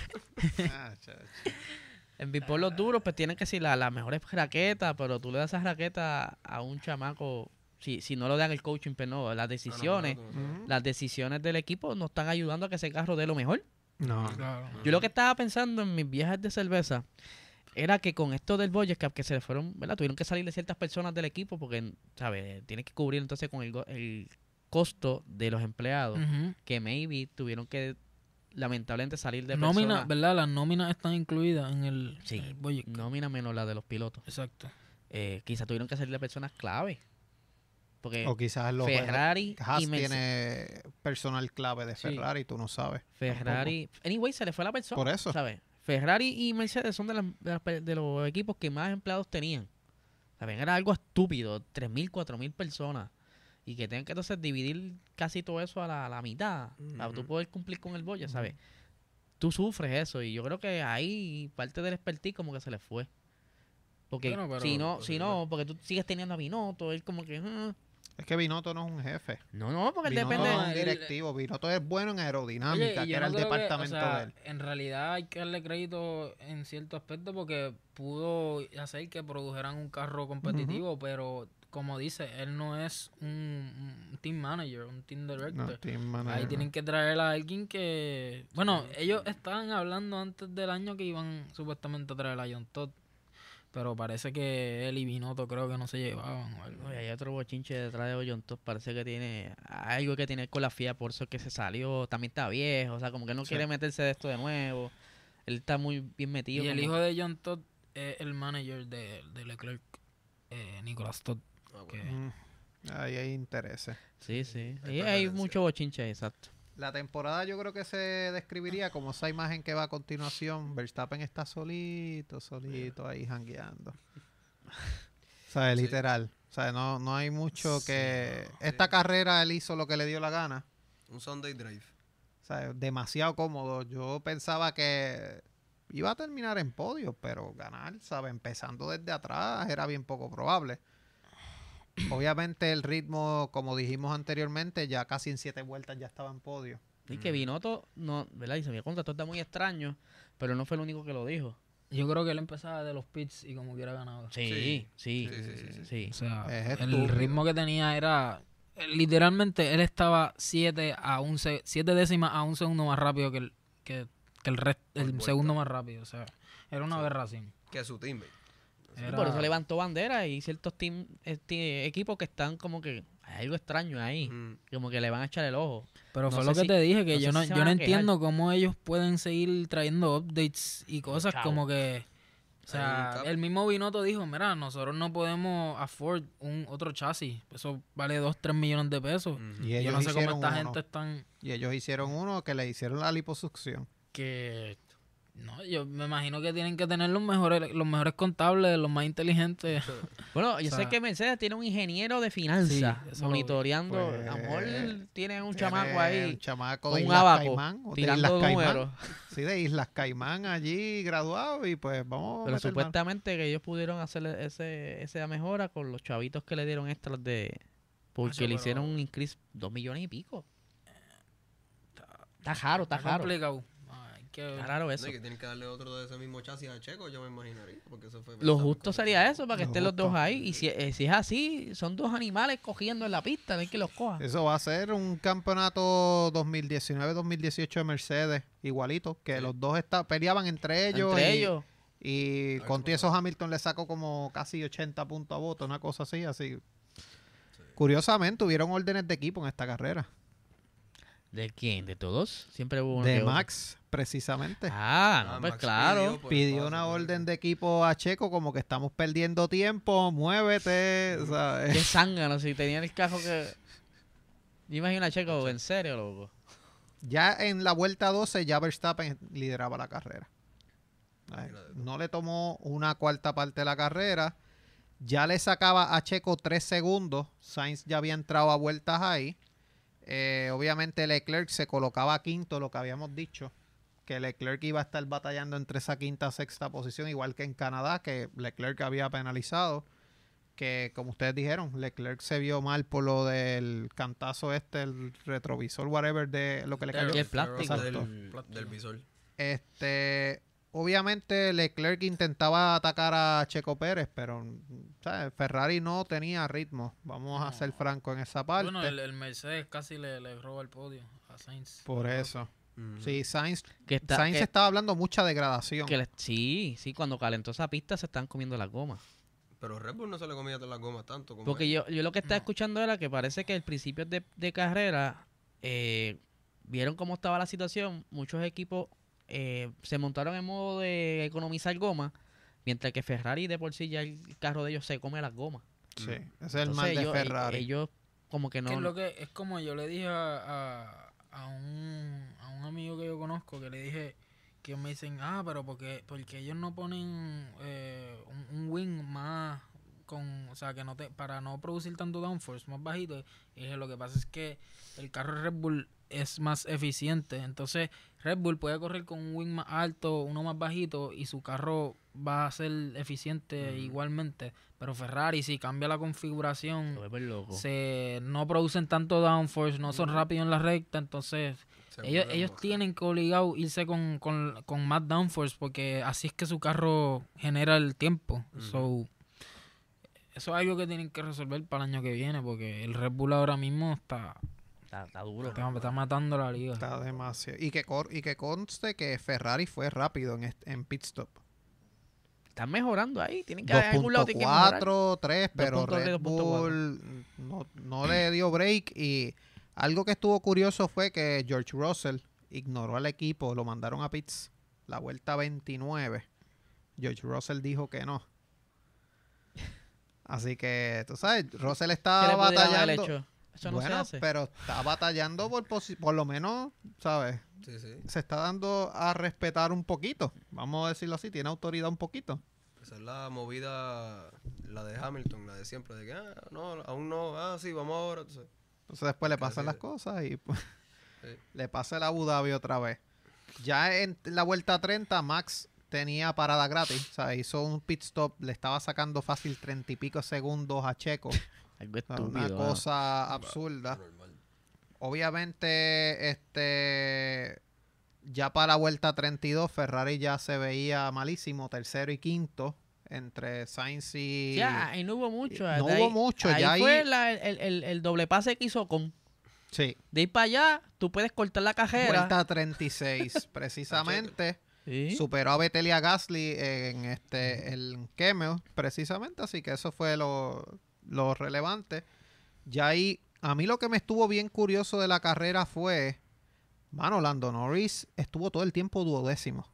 Ah, chacho. En ping-pong los duros, pues tienen que ser la- las mejores raquetas, pero tú le das esas raquetas a un chamaco. Si, si no lo dan el coaching, pero no, las decisiones. No, no, no, no. Ujú. Las decisiones del equipo no están ayudando a que ese carro dé lo mejor. No. Claro. Yo lo que estaba pensando en mis viajes de cerveza era que con esto del Boyers Cup que se le fueron, ¿verdad? Tuvieron que salir de ciertas personas del equipo porque, ¿sabes? Tienen que cubrir entonces con el, costo de los empleados que maybe tuvieron que lamentablemente salir de Nómina, personas. ¿verdad? Las nóminas están incluidas en el, Sí. el. Nómina menos la de los pilotos. Exacto. Eh, quizás tuvieron que salir de personas clave. Porque O quizás los Ferrari Haas y Mercedes. tiene personal clave de Sí. Ferrari, tú no sabes. Ferrari. Anyway, se le fue la persona. Por eso. ¿Sabes? Ferrari y Mercedes son de, las- de las pe- de los equipos que más empleados tenían. ¿Saben? Era algo estúpido. 3.000, 4.000 personas. Y que tengan que entonces dividir casi todo eso a la, a la mitad. Para tú poder cumplir con el boya, ¿sabes? Tú sufres eso. Y yo creo que ahí parte del expertise como que se le fue. Porque Bueno, pero- si no, pues, si sí, no, porque tú sigues teniendo a Binotto, él como que... "Ah". Es que Binotto no es un jefe. No, no, porque él Binotto depende... no es un directivo. Binotto es bueno en aerodinámica, Oye, que era el creo que, o departamento sea, de él. En realidad hay que darle crédito en cierto aspecto porque pudo hacer que produjeran un carro competitivo, pero como dice, él no es un, team manager, un team director. No, team manager, Ahí tienen que traer a alguien que... Bueno, ellos estaban hablando antes del año que iban supuestamente a traer a John Todd, pero parece que él y Binotto creo que no se llevaban o algo. Oye, hay otro bochinche detrás de Ollontos. Parece que tiene algo que tiene con la FIA, por eso es que se salió. También está viejo, o sea, como que no Sí. quiere meterse de esto de nuevo. Él está muy bien metido. Y el hijo de John Todd es el manager de, de Leclerc, eh, Nicolas Todd. Ah, bueno. Mm, Ahí hay intereses. Sí, sí. Hay Y hay mucho bochinche, exacto. La temporada yo creo que se describiría como esa imagen que va a continuación. Verstappen está solito, solito ahí jangueando. O sea, Sí. literal. O sea, no, no hay mucho Sí, que... no, Esta sí. carrera él hizo lo que le dio la gana. Un Sunday Drive. O sea, demasiado cómodo. Yo pensaba que iba a terminar en podio, pero ganar, ¿sabes? Empezando desde atrás era bien poco probable. Obviamente el ritmo, como dijimos anteriormente, ya casi en siete vueltas ya estaba en podio. Y que Mm. Binotto, no, ¿verdad? Y se me contra, todo está muy extraño, pero no fue el único que lo dijo. Yo creo que él empezaba de los pits y como hubiera ganado. Sí, sí, Sí, sí, sí, sí. sí. O sea, Es el ritmo que tenía era... Literalmente él estaba 7 a un se- siete décimas a un segundo más rápido que el, que, que el, rest- el segundo más rápido. O sea, era una Sí. aberración. Que su teammate. Y por eso levantó bandera y ciertos team, este, equipos que están como que hay algo extraño ahí, Mm. como que le van a echar el ojo. Pero No fue lo que si- te dije, que no yo no, si yo no entiendo cómo ellos pueden seguir trayendo updates y cosas Chao. como que... O sea, el mismo Binotto dijo, mira, nosotros no podemos afford un otro chasis. Eso vale 2, 3 millones de pesos. Y Yo ellos no sé cómo esta uno. gente están... Y ellos hicieron uno que le hicieron la liposucción. que no yo me imagino que tienen que tener los mejores los mejores contables los más inteligentes Bueno, yo O sé que Mercedes tiene un ingeniero de finanzas Sí, monitoreando. Pues, a lo mejor tiene un Tiene chamaco ahí, Un chamaco de un Islas abaco, Caimán. o de tirando Caimán. números. Sí, de Islas Caimán allí graduado y pues vamos a Pero mano. supuestamente que ellos pudieron hacer ese, esa mejora con los chavitos que le dieron extras de... Porque le pero- hicieron un increase dos millones y pico. Está raro, está raro. complicado Hay que- Está raro No, eso. y que tienen que darle otro de ese mismo chasis a Checo, yo me imaginaría. Porque eso fue Lo justo sería eso, para que Lo estén los dos ahí. Y si, eh, si es así, son dos animales cogiendo en la pista, no hay que los coja. Eso va a ser un campeonato 2019-2018 de Mercedes, igualito, que Sí. los dos está, peleaban entre ellos. Entre y, ellos. Y con qué eso Hamilton le sacó como casi 80 puntos a voto, una cosa así, así. Curiosamente, hubieron órdenes de equipo en esta carrera. ¿De quién? ¿De todos? Siempre hubo uno de que otro. Max, precisamente. Ah, Ah, no, pues Max claro. pidió por Pidió una por orden de equipo a Checo como que estamos perdiendo tiempo, muévete, ¿sabes? Qué zángano, si tenían el cajo que... Yo imagino a Checo, en serio, loco. Ya en la vuelta 12 ya Verstappen lideraba la carrera. Ay. No le tomó una cuarta parte de la carrera. Ya le sacaba a Checo tres segundos. Sainz ya había entrado a vueltas ahí. Eh, obviamente Leclerc se colocaba quinto, lo que habíamos dicho. que Leclerc iba a estar batallando entre esa quinta sexta posición, igual que en Canadá, que Leclerc había penalizado. Que como ustedes dijeron, Leclerc se vio mal por lo del cantazo este, el retrovisor, whatever, de lo que le cayó. Y el plástico. Del, del visor. Este, obviamente Leclerc intentaba atacar a Checo Pérez, pero ¿sabes? Ferrari no tenía ritmo. Vamos a ser francos en esa parte. Bueno, el, el Mercedes casi le, le roba el podio a Sainz. Por eso. Ujú. Sí, Sainz, Que está, Sainz que- estaba hablando mucha degradación. que le- sí, sí, cuando calentó esa pista se están comiendo las gomas. Pero Red Bull no se le comía las gomas tanto como Porque yo, yo lo que estaba No. escuchando era que parece que al principio de, de carrera eh, vieron cómo estaba la situación. Muchos equipos eh, se montaron en modo de economizar goma, mientras que Ferrari de por sí ya el carro de ellos se come las gomas. Sí, ese es el mal de ellos, Ferrari. ellos como que no... Es, lo que, es como yo le dije a, a, a un, a un amigo que yo conozco, que le dije que me dicen, ah, pero porque, porque ellos no ponen eh, un, un wing más con, o sea, que no te, para no producir tanto downforce, más bajito. Y dije, lo que pasa es que el carro Red Bull es más eficiente. Entonces, Red Bull puede correr con un wing más alto, uno más bajito, y su carro va a ser eficiente igualmente. Pero Ferrari, si cambia la configuración, se no producen tanto downforce, no son rápidos en la recta, entonces Se ellos, ellos tienen que obligado irse con, con, con más downforce porque así es que su carro genera el tiempo. So, eso es algo que tienen que resolver para el año que viene porque el Red Bull ahora mismo está, Está, está duro. está, está matando la liga. Está demasiado. Y que, cor- y que conste que Ferrari fue rápido en, en pit stop. Están mejorando ahí. Tienen que en algún lado tienen que mejorar. 2.4, 3, pero 2.3, Red 2.4. Bull no, no le dio break. Y algo que estuvo curioso fue que George Russell ignoró al equipo, lo mandaron a pits la vuelta 29. George Russell dijo que no. Así que, tú sabes, Russell ¿Qué estaba le pudieran haber batallando. hecho? Eso no bueno, se hace. pero está batallando por, posi- por lo menos, ¿sabes? Sí, sí. Se está dando a respetar un poquito. Vamos a decirlo así, tiene autoridad un poquito. Esa es la movida, la de Hamilton, la de siempre, de que, ah, no, aún no, ah, sí, vamos ahora. Entonces, Entonces después le pasan las cosas y pues, Sí. le pasa el Abu Dhabi otra vez. Ya en la vuelta 30, Max tenía parada gratis. O sea, hizo un pit stop, le estaba sacando fácil 30 y pico segundos a Checo. Algo estúpido. una mano. cosa absurda. normal. Obviamente, este ya para la vuelta 32, Ferrari ya se veía malísimo, tercero y quinto, entre Sainz y... Ya, y no hubo mucho. No hubo mucho, ahí ya ahí- fue la- el, el- el doble pase que hizo con. Sí, De ir para allá, tú puedes cortar la cajera. vuelta 36, precisamente. Sí. Superó a Vettel y a Gasly en este el Kemel, precisamente, así que eso fue lo, lo relevante. Ya ahí, a mí lo que me estuvo bien curioso de la carrera fue, mano, Lando Norris estuvo todo el tiempo duodécimo.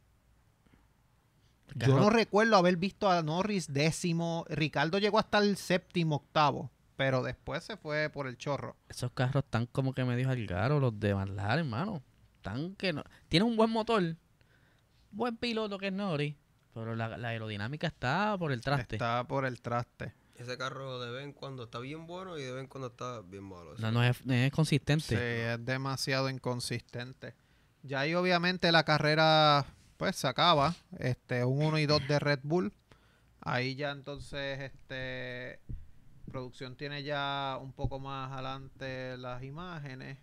Yo no recuerdo haber visto a Norris décimo, Ricardo llegó hasta el séptimo, octavo, pero después se fue por el chorro. Esos carros están como que medio algaros, los de McLaren, hermano. Están que no. Tiene un buen motor. Buen piloto que es Norris. Pero la, la aerodinámica está por el traste. Está por el traste. Ese carro de vez en cuando está bien bueno y de vez en cuando está bien malo. No, no es, no es Sí, consistente. es demasiado inconsistente. Ya ahí obviamente la carrera pues se acaba. Este, un 1 y 2 de Red Bull. Ahí ya entonces este producción tiene ya un poco más adelante las imágenes.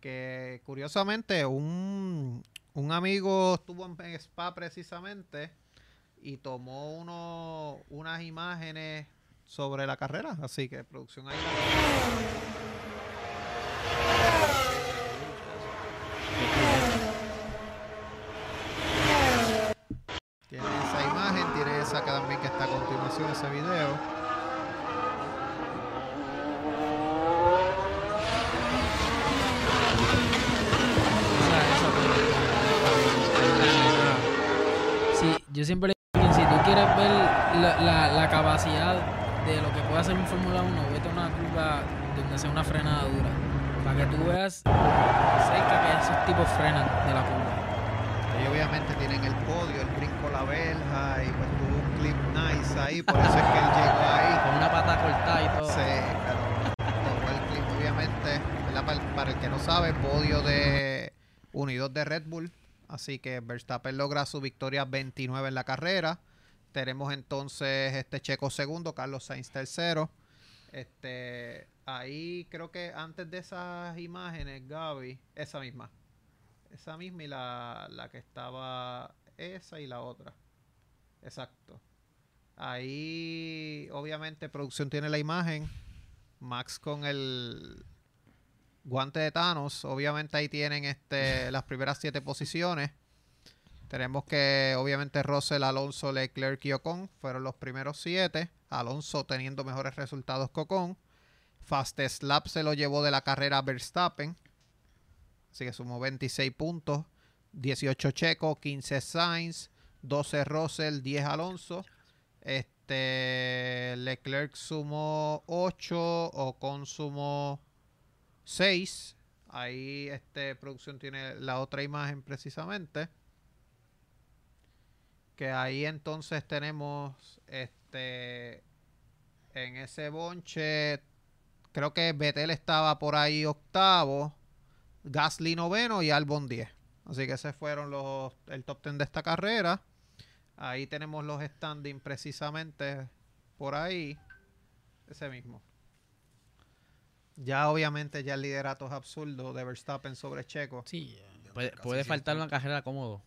Que curiosamente un, un amigo estuvo en Spa precisamente y tomó uno, unas imágenes sobre la carrera. Así que producción ahí Tiene esa imagen, tiene esa que también que está a continuación, ese video. Sí, yo siempre quieres ver la, la, la capacidad de lo que puede hacer un Fórmula 1, vete a una curva donde sea una frenada dura. Para que tú veas cerca que esos tipos frenan de la curva. Ellos obviamente tienen el podio, el brinco la verja y pues tuvo un clip nice ahí, por eso es que él llegó ahí. Con una pata cortada y todo. Sí, pero tomó el clip obviamente. Para, el- para el que no sabe, podio de 1 y 2 de Red Bull. Así que Verstappen logra su victoria 29 en la carrera. Tenemos entonces este Checo segundo, Carlos Sainz tercero. Este, ahí creo que antes de esas imágenes, Gaby, esa misma. Esa misma y la, la que estaba esa y la otra. Exacto. Ahí, obviamente, producción tiene la imagen. Max con el guante de Thanos. Obviamente ahí tienen este, las primeras siete posiciones. Tenemos que, obviamente, Russell, Alonso, Leclerc y Ocon fueron los primeros siete. Alonso teniendo mejores resultados que Ocon. Fastest Lap se lo llevó de la carrera Verstappen. Así que sumó 26 puntos. 18 Checo, 15 Sainz, 12 Russell, 10 Alonso. Este Leclerc sumó 8, Ocon sumó 6. Ahí este producción tiene la otra imagen precisamente. Que ahí entonces tenemos este en ese bonche creo que Betel estaba por ahí octavo, Gasly noveno y Albon 10. Así que esos fueron los el top 10 de esta carrera. Ahí tenemos los standings precisamente por ahí. Ese mismo. Ya obviamente ya el liderato es absurdo de Verstappen sobre Checo. Sí, Puede, puede faltar una carrera cómodo.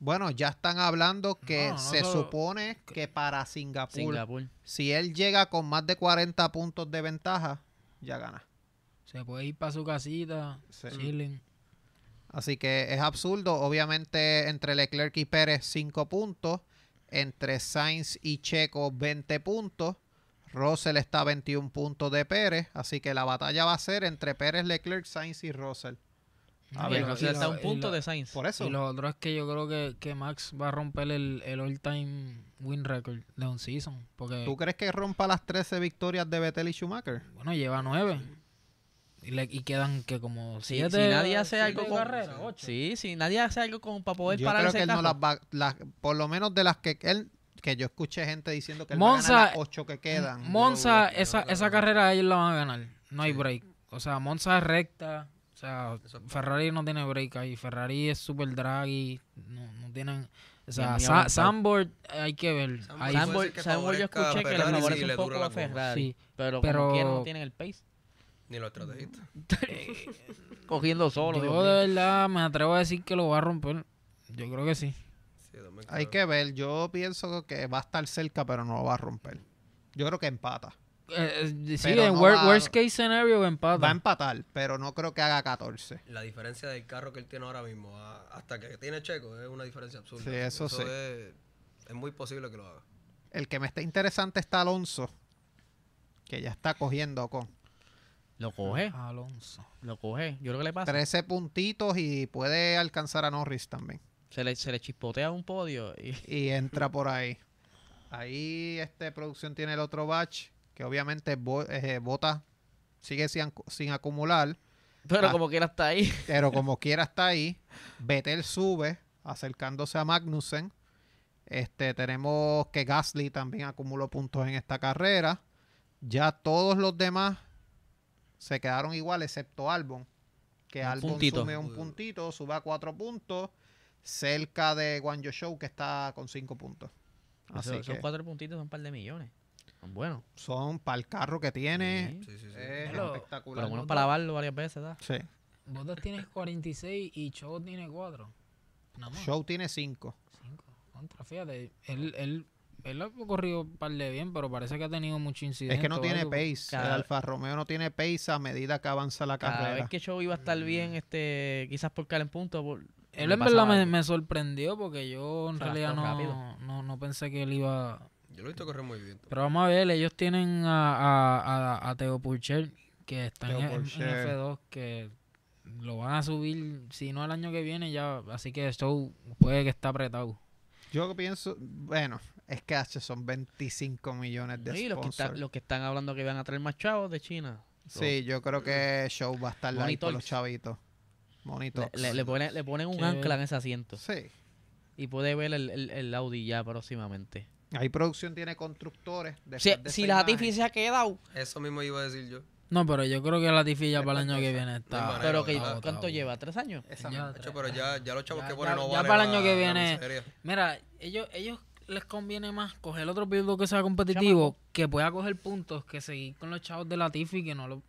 Bueno, ya están hablando que No, no se solo- supone que para Singapur, Singapur. si él llega con más de 40 puntos de ventaja, ya gana. se puede ir para su casita, Sí. chilling. Así que es absurdo. Obviamente entre Leclerc y Pérez 5 puntos. Entre Sainz y Checo 20 puntos. Russell está a 21 puntos de Pérez. Así que la batalla va a ser entre Pérez, Leclerc, Sainz y Russell. A Y ver, Russell lo- está un punto lo- de Sainz. Por eso. Y lo otro es que yo creo que, que Max va a romper el, el all-time win record de un season. Porque, ¿Tú crees que rompa las 13 victorias de Vettel y Schumacher? bueno, lleva nueve. Y, le, y quedan que como Si, siete. si nadie hace siete algo con... carreras, ocho. Sí, si nadie hace algo con, para poder Yo parar creo ese que él no las va... las- por lo menos de las que él... Que yo escuché gente diciendo que él va a Monza- ganar las 8 que quedan. Monza, Yo- yo esa, creo esa carrera ellos la van a ganar. No hay break. O sea, Monza es recta. O sea, Ferrari no tiene break ahí. Ferrari es super draggy. No, no tienen. O sea, Sa- hay que ver. Sandboard yo escuché que le favorece le un poco a la. Ferrari. Sí, pero, pero- como quiera no tienen el pace. Ni los estrategistas. Cogiendo solo. Yo de verdad me atrevo a decir que lo va a romper. Yo creo que sí. Sí, Hay que ver. Yo pienso que va a estar cerca, pero no lo va a romper. Yo creo que empata. Eh, eh, sí, en no va- worst case scenario empata. Va a empatar, pero no creo que haga 14. La diferencia del carro que él tiene ahora mismo a- hasta que tiene Checo es una diferencia absurda. Sí, eso sí. Es, es muy posible que lo haga. El que me está interesante está Alonso, que ya está cogiendo con Lo coge, Alonso. lo coge. Yo creo que le pasa. 13 puntitos y puede alcanzar a Norris también. Se le, se le chispotea un podio. Y, Y entra por ahí. Ahí este producción tiene el otro batch, que obviamente bo- eh, Bota sigue sin, sin acumular, pero Ah. como quiera está ahí. pero como quiera está ahí. Vettel sube, acercándose a Magnussen. Este, tenemos que Gasly también acumuló puntos en esta carrera. Ya todos los demás se quedaron igual, excepto Albon. Que Un Albon puntito. sume un puntito, sube a cuatro puntos. Cerca de Guanyu Show, que está con cinco puntos. Así Esos, cuatro puntitos son un par de millones. Son buenos. son para el carro que tiene. Sí, sí, sí. Es Hello. espectacular. Pero bueno para lavarlo varias veces, ¿verdad? Sí. Bottas tiene 46 y Cho tiene 4. Nada más. Show tiene cinco. Cinco. Contra, fíjate. Él, él, él ha corrido un par de bien, pero parece que ha tenido mucho incidente. Es que no tiene algo. pace. Cada- El Alfa Romeo no tiene pace a medida que avanza la Cada carrera. vez que Show iba a estar bien, este, quizás por caer en punto. por- Él en verdad me, me sorprendió porque yo en Se realidad no, no, no pensé que él iba... Yo lo he visto correr muy bien. Pero vamos a ver, ellos tienen a, a, a, a Teo Purcher, que está en, Teo en- en Pourchaire. F2, que lo van a subir, si no el año que viene ya, así que esto puede que está apretado. Yo pienso, bueno, es que H son 25 millones de Sí, los que, están, los que están hablando que van a traer más chavos de China. Sí, yo creo que Show va a estar ahí con los chavitos. Monitos. Le, le, le ponen, le ponen un ancla en ese asiento. Sí. Y puede ver el, el, el Audi ya próximamente. Ahí producción tiene constructores. Si, de si la. Latifi se ha quedado. Eso mismo iba a decir yo. No, pero yo creo que la Es para el año que viene está. Pero que. ¿cuánto lleva? ¿Tres años? Ya. De hecho, pero ya, ya los chavos Ya- que ponen ya- no ya valen para el año que viene-. Mira, ellos, ellos les conviene más coger otro piloto que sea competitivo, que pueda coger puntos, que seguir con los chavos de la Tifi que no lo.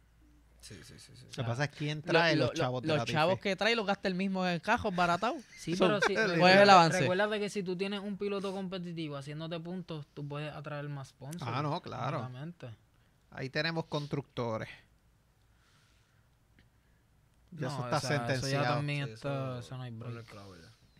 Sí, sí, sí. sí. Lo que pasa es quién Lo- trae lo- los chavos de los la chavos que trae los gasta el mismo en cajos baratados. Sí, pero sí. ¿cuál es el avance? Recuerda que si tú tienes un piloto competitivo haciéndote puntos, tú puedes atraer más sponsors. Ah, no, claro. Obviamente. Ahí tenemos constructores. Ya No, eso está o sea, sentenciado. Eso ya también Sí, está. eso- Eso no hay break.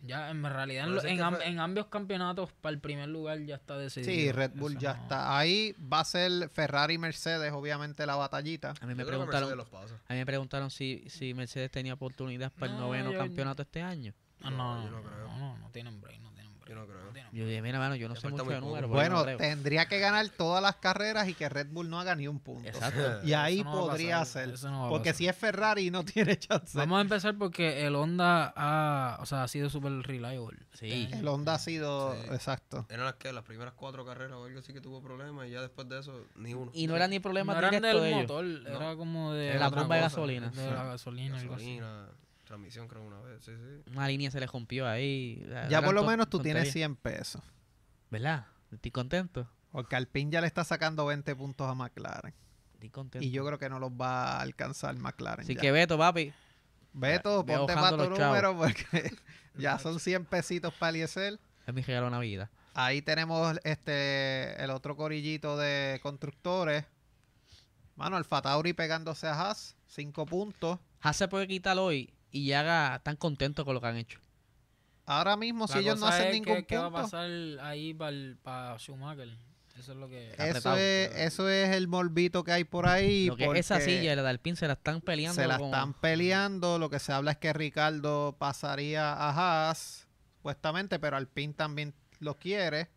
Ya. En realidad, en, en, en ambos campeonatos, para el primer lugar ya está decidido. Sí, Red Bull Eso ya no- está. Ahí va a ser Ferrari y Mercedes, obviamente, la batallita. A mí me Yo preguntaron, Mercedes los pasa. a mí me preguntaron si, si Mercedes tenía oportunidad para el No, noveno yo- campeonato este año. Ah, No, no, yo no, no creo. no, no, no tienen break, no tienen break. Yo no creo. Yo dije, mira, mano, yo no sé mucho de números. Bueno, no tendría que ganar todas las carreras y que Red Bull no haga ni un punto. Exacto. Y ahí no podría pasar, ser. Porque pasar. si es Ferrari no tiene chance. Vamos a empezar porque el Honda ha, o sea, ha sido súper reliable. Sí. El Honda ha sido Sí. exacto. Eran las que las primeras cuatro carreras o algo así que tuvo problemas y ya después de eso ni uno. Y no era ni problema No eran del de ellos. motor, era como de De la bomba de gasolina. De la gasolina, algo así. Transmisión creo una vez, sí, sí. Una línea se le rompió ahí. Ya por lo menos tú tienes tonterías. 100 pesos. ¿Verdad? Estoy contento. Porque Alpine ya le está sacando 20 puntos a McLaren. Estoy contento. Y yo creo que no los va a alcanzar McLaren. Así ya. que Beto, papi. Beto, ve ponte para tu número porque ya son 100 pesitos para Eliezer. Es mi regalo de Navidad. Ahí tenemos este el otro corillito de constructores. Mano, Alfa Tauri pegándose a Haas, 5 puntos. Haas se puede quitar hoy y ya haga, están contentos con lo que han hecho. Ahora mismo, si ellos no hacen es ningún que- ¿Qué va a punto, pasar ahí para Schumacher? Eso es lo que... eso apretado. es, eso es el morbito que hay por ahí. lo que esa silla y la del pin se la están peleando. se la están peleando. Lo que se habla es que Ricardo pasaría a Haas, supuestamente, pero Alpine también lo quiere.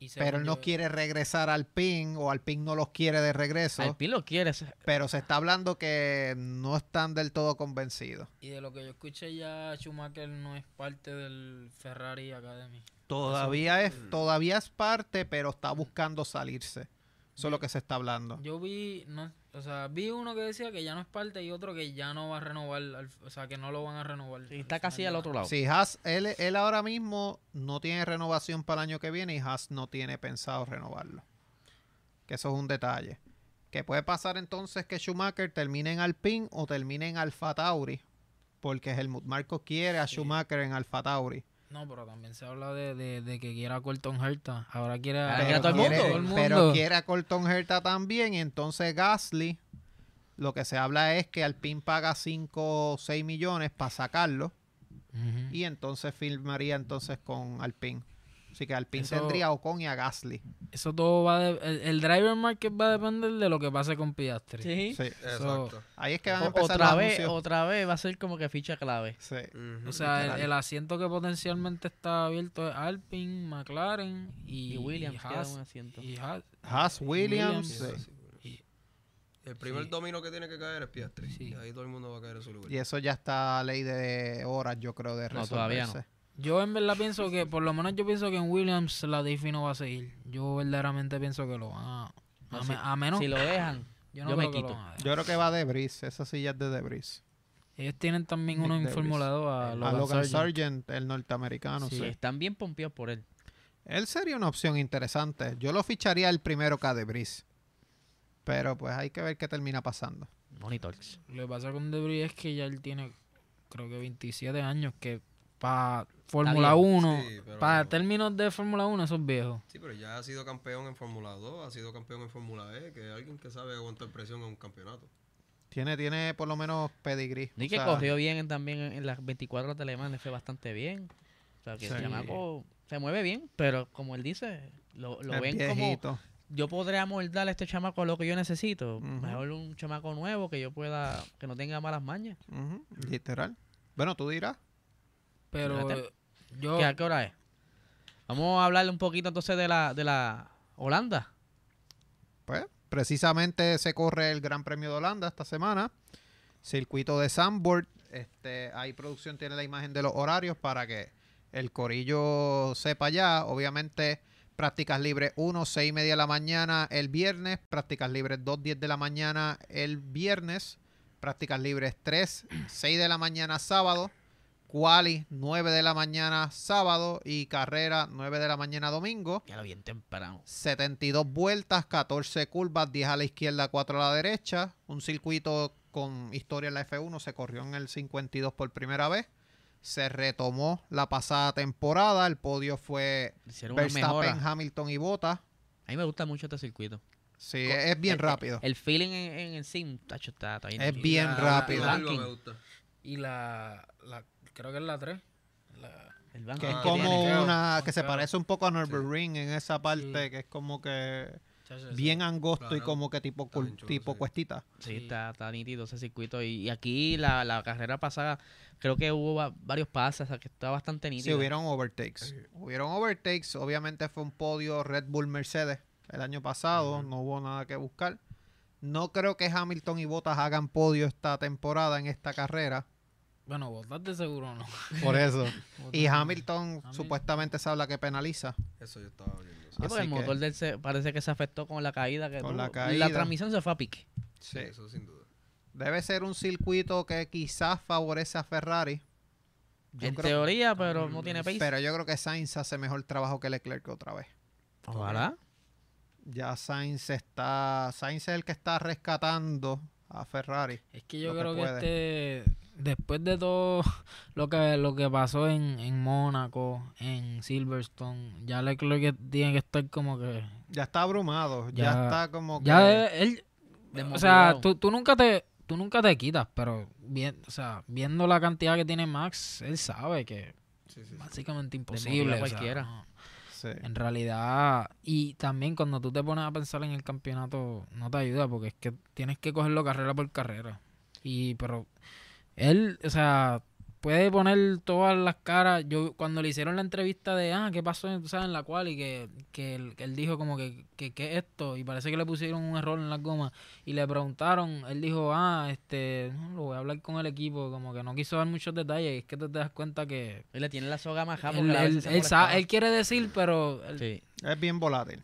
Y Pero él no yo- quiere regresar al PIN o al PIN no los quiere de regreso. Al pin lo quiere. Pero se está hablando que no están del todo convencidos. Y de lo que yo escuché ya, Schumacher no es parte del Ferrari Academy. Todavía es, todavía es parte, pero está buscando salirse. Eso es lo que se está hablando. Yo vi, no, o sea, vi uno que decía que ya no es parte y otro que ya no va a renovar, al- o sea, que no lo van a renovar. y está casi al otro lado. Si Haas, él, él ahora mismo no tiene renovación para el año que viene y Haas no tiene pensado renovarlo. Que eso es un detalle. Que puede pasar entonces que Schumacher termine en Alpine o termine en Alfa Tauri. Porque Helmut Marko quiere a Schumacher en Alfa Tauri. No, pero también se habla de, de, de que quiera a Colton Herta. Ahora quiere a, todo el quiere- mundo. todo el pero quiere a Colton Herta también. Entonces Gasly, lo que se habla es que Alpine paga 5 o 6 millones para sacarlo. Y entonces firmaría entonces con Alpine. Así que Alpine Eso- tendría a Ocon y a Gasly. Eso todo va de, el, el driver market va a depender de lo que pase con Piastri. Sí. Sí. Exacto. Ahí es que van a empezar otra los vez, anuncios. otra vez va a ser como que ficha clave. Sí. O sea, el, asiento que potencialmente está abierto es Alpine, McLaren y, Y, Williams queda Haas, un asiento. y Haas. Haas, Williams. Sí. Y- El primer Sí. domino que tiene que caer es Piastri. Sí. Y ahí todo el mundo va a caer en su lugar. Y eso ya está a ley de horas, yo creo, de No, resolverse. todavía no. Yo en verdad pienso que, por lo menos yo pienso que en Williams la Diffie no va a seguir. Yo verdaderamente pienso que lo van a... A, me- si- a menos... Si lo dejan, yo no yo me quito. a. Yo creo que va de Debris. Esa silla es de Debris. Ellos tienen también Nick uno 2 a a Logan, Logan Sargent. Sargent, el norteamericano. Sí. sí. están bien pompeados por él. Él sería una opción interesante. Yo lo ficharía el primero que a Debris. Pero pues hay que ver qué termina pasando. Monitors. Lo que pasa con Debris es que ya él tiene, creo que 27 años, que para Fórmula viejo. 1, Sí, pero- para términos de Fórmula 1, eso es viejo. Sí, pero ya ha sido campeón en Fórmula 2, ha sido campeón en Fórmula E, que es alguien que sabe aguantar presión en un campeonato. Tiene, tiene por lo menos pedigrí. Ni O que sea, corrió bien en- también en, en las 24 de Alemania, le fue bastante bien. O sea, que Sí. el chamaco se mueve bien, pero como él dice, lo, lo ven como viejito. yo podré amoldar a este chamaco a lo que yo necesito. Mejor un chamaco nuevo que yo pueda, que no tenga malas mañas. Literal. Bueno, tú dirás. Pero. Yo, ¿Qué, ¿A qué hora es? Vamos a hablarle un poquito entonces de la, de la Holanda. Pues precisamente se corre el Gran Premio de Holanda esta semana. Circuito de Zandvoort. Este, ahí producción tiene la imagen de los horarios para que el corillo sepa ya. Obviamente Prácticas libres 1, 6 y media de la mañana el viernes. Prácticas libres 2, 10 de la mañana el viernes. Prácticas libres 3, 6 de la mañana sábado. Quali 9 de la mañana sábado y carrera 9 de la mañana domingo. Ya lo bien temprano. 72 vueltas, 14 curvas, 10 a la izquierda, 4 a la derecha. Un circuito con historia en la F1 se corrió en el 52 por primera vez. Se retomó la pasada temporada. El podio fue Hicieron. Verstappen, Hamilton y Bottas. A mí me gusta mucho este circuito. Sí, es bien El- rápido. El feeling en, en el sim, tacho, está, está bien. Es bien la- rápido. Y la, la creo que es la 3. La, El banco Que es Ah, como tiene. una que se Claro. parece un poco a Nürburgring Sí. en esa parte Sí. que es como que bien angosto y como que tipo cul- chulo, tipo sí. cuestita. Sí, Sí. está, está nítido ese circuito. Y, y aquí la, la carrera pasada, creo que hubo va- varios pases, o sea, que está bastante Sí, nítido. hubieron overtakes. Sí. Hubieron overtakes. Obviamente fue un podio Red Bull Mercedes el año pasado. No hubo nada que buscar. No creo que Hamilton y Bottas hagan podio esta temporada en esta carrera. Bueno, Bottas de seguro no. Por eso. y Hamilton Hamilton. supuestamente se habla que penaliza. Eso yo estaba viendo. sí. Sí, porque el que- motor del se- parece que se afectó con la caída. Que Con tuvo. la caída. transmisión se fue a pique. Sí, eso sin duda. Debe ser un circuito que quizás favorece a Ferrari. Yo en creo- teoría, pero Mm, no tiene pace. pero yo creo que Sainz hace mejor trabajo que Leclerc otra vez. Ojalá. Ya Sainz está. Sainz es el que está rescatando a Ferrari. Es que yo que creo que, este después de todo lo que lo que pasó en, en Mónaco, en Silverstone, ya Leclerc tiene que estar como que Ya está abrumado. Ya, Ya- está como que. ya él o sea, tú, tú nunca te tú nunca te quitas, pero bien, o sea, viendo la cantidad que tiene Max, él sabe que Sí, básicamente imposible, a o sea, cualquiera. no. Sí. En realidad, y también cuando tú te pones a pensar en el campeonato, no te ayuda porque es que tienes que cogerlo carrera por carrera. Y, pero él, o sea, puede poner todas las caras. Yo, cuando le hicieron la entrevista de, ah, ¿qué pasó? Tú sabes, en la cual, y que, que, él, que él dijo como que, que, ¿qué es esto? Y parece que le pusieron un error en las gomas. Y le preguntaron, él dijo, ah, este, no, lo voy a hablar con el equipo, como que no quiso dar muchos detalles. Y es que te das cuenta que. Él le tiene la soga majada Él, él- él él quiere decir, pero él- Sí. Es bien volátil.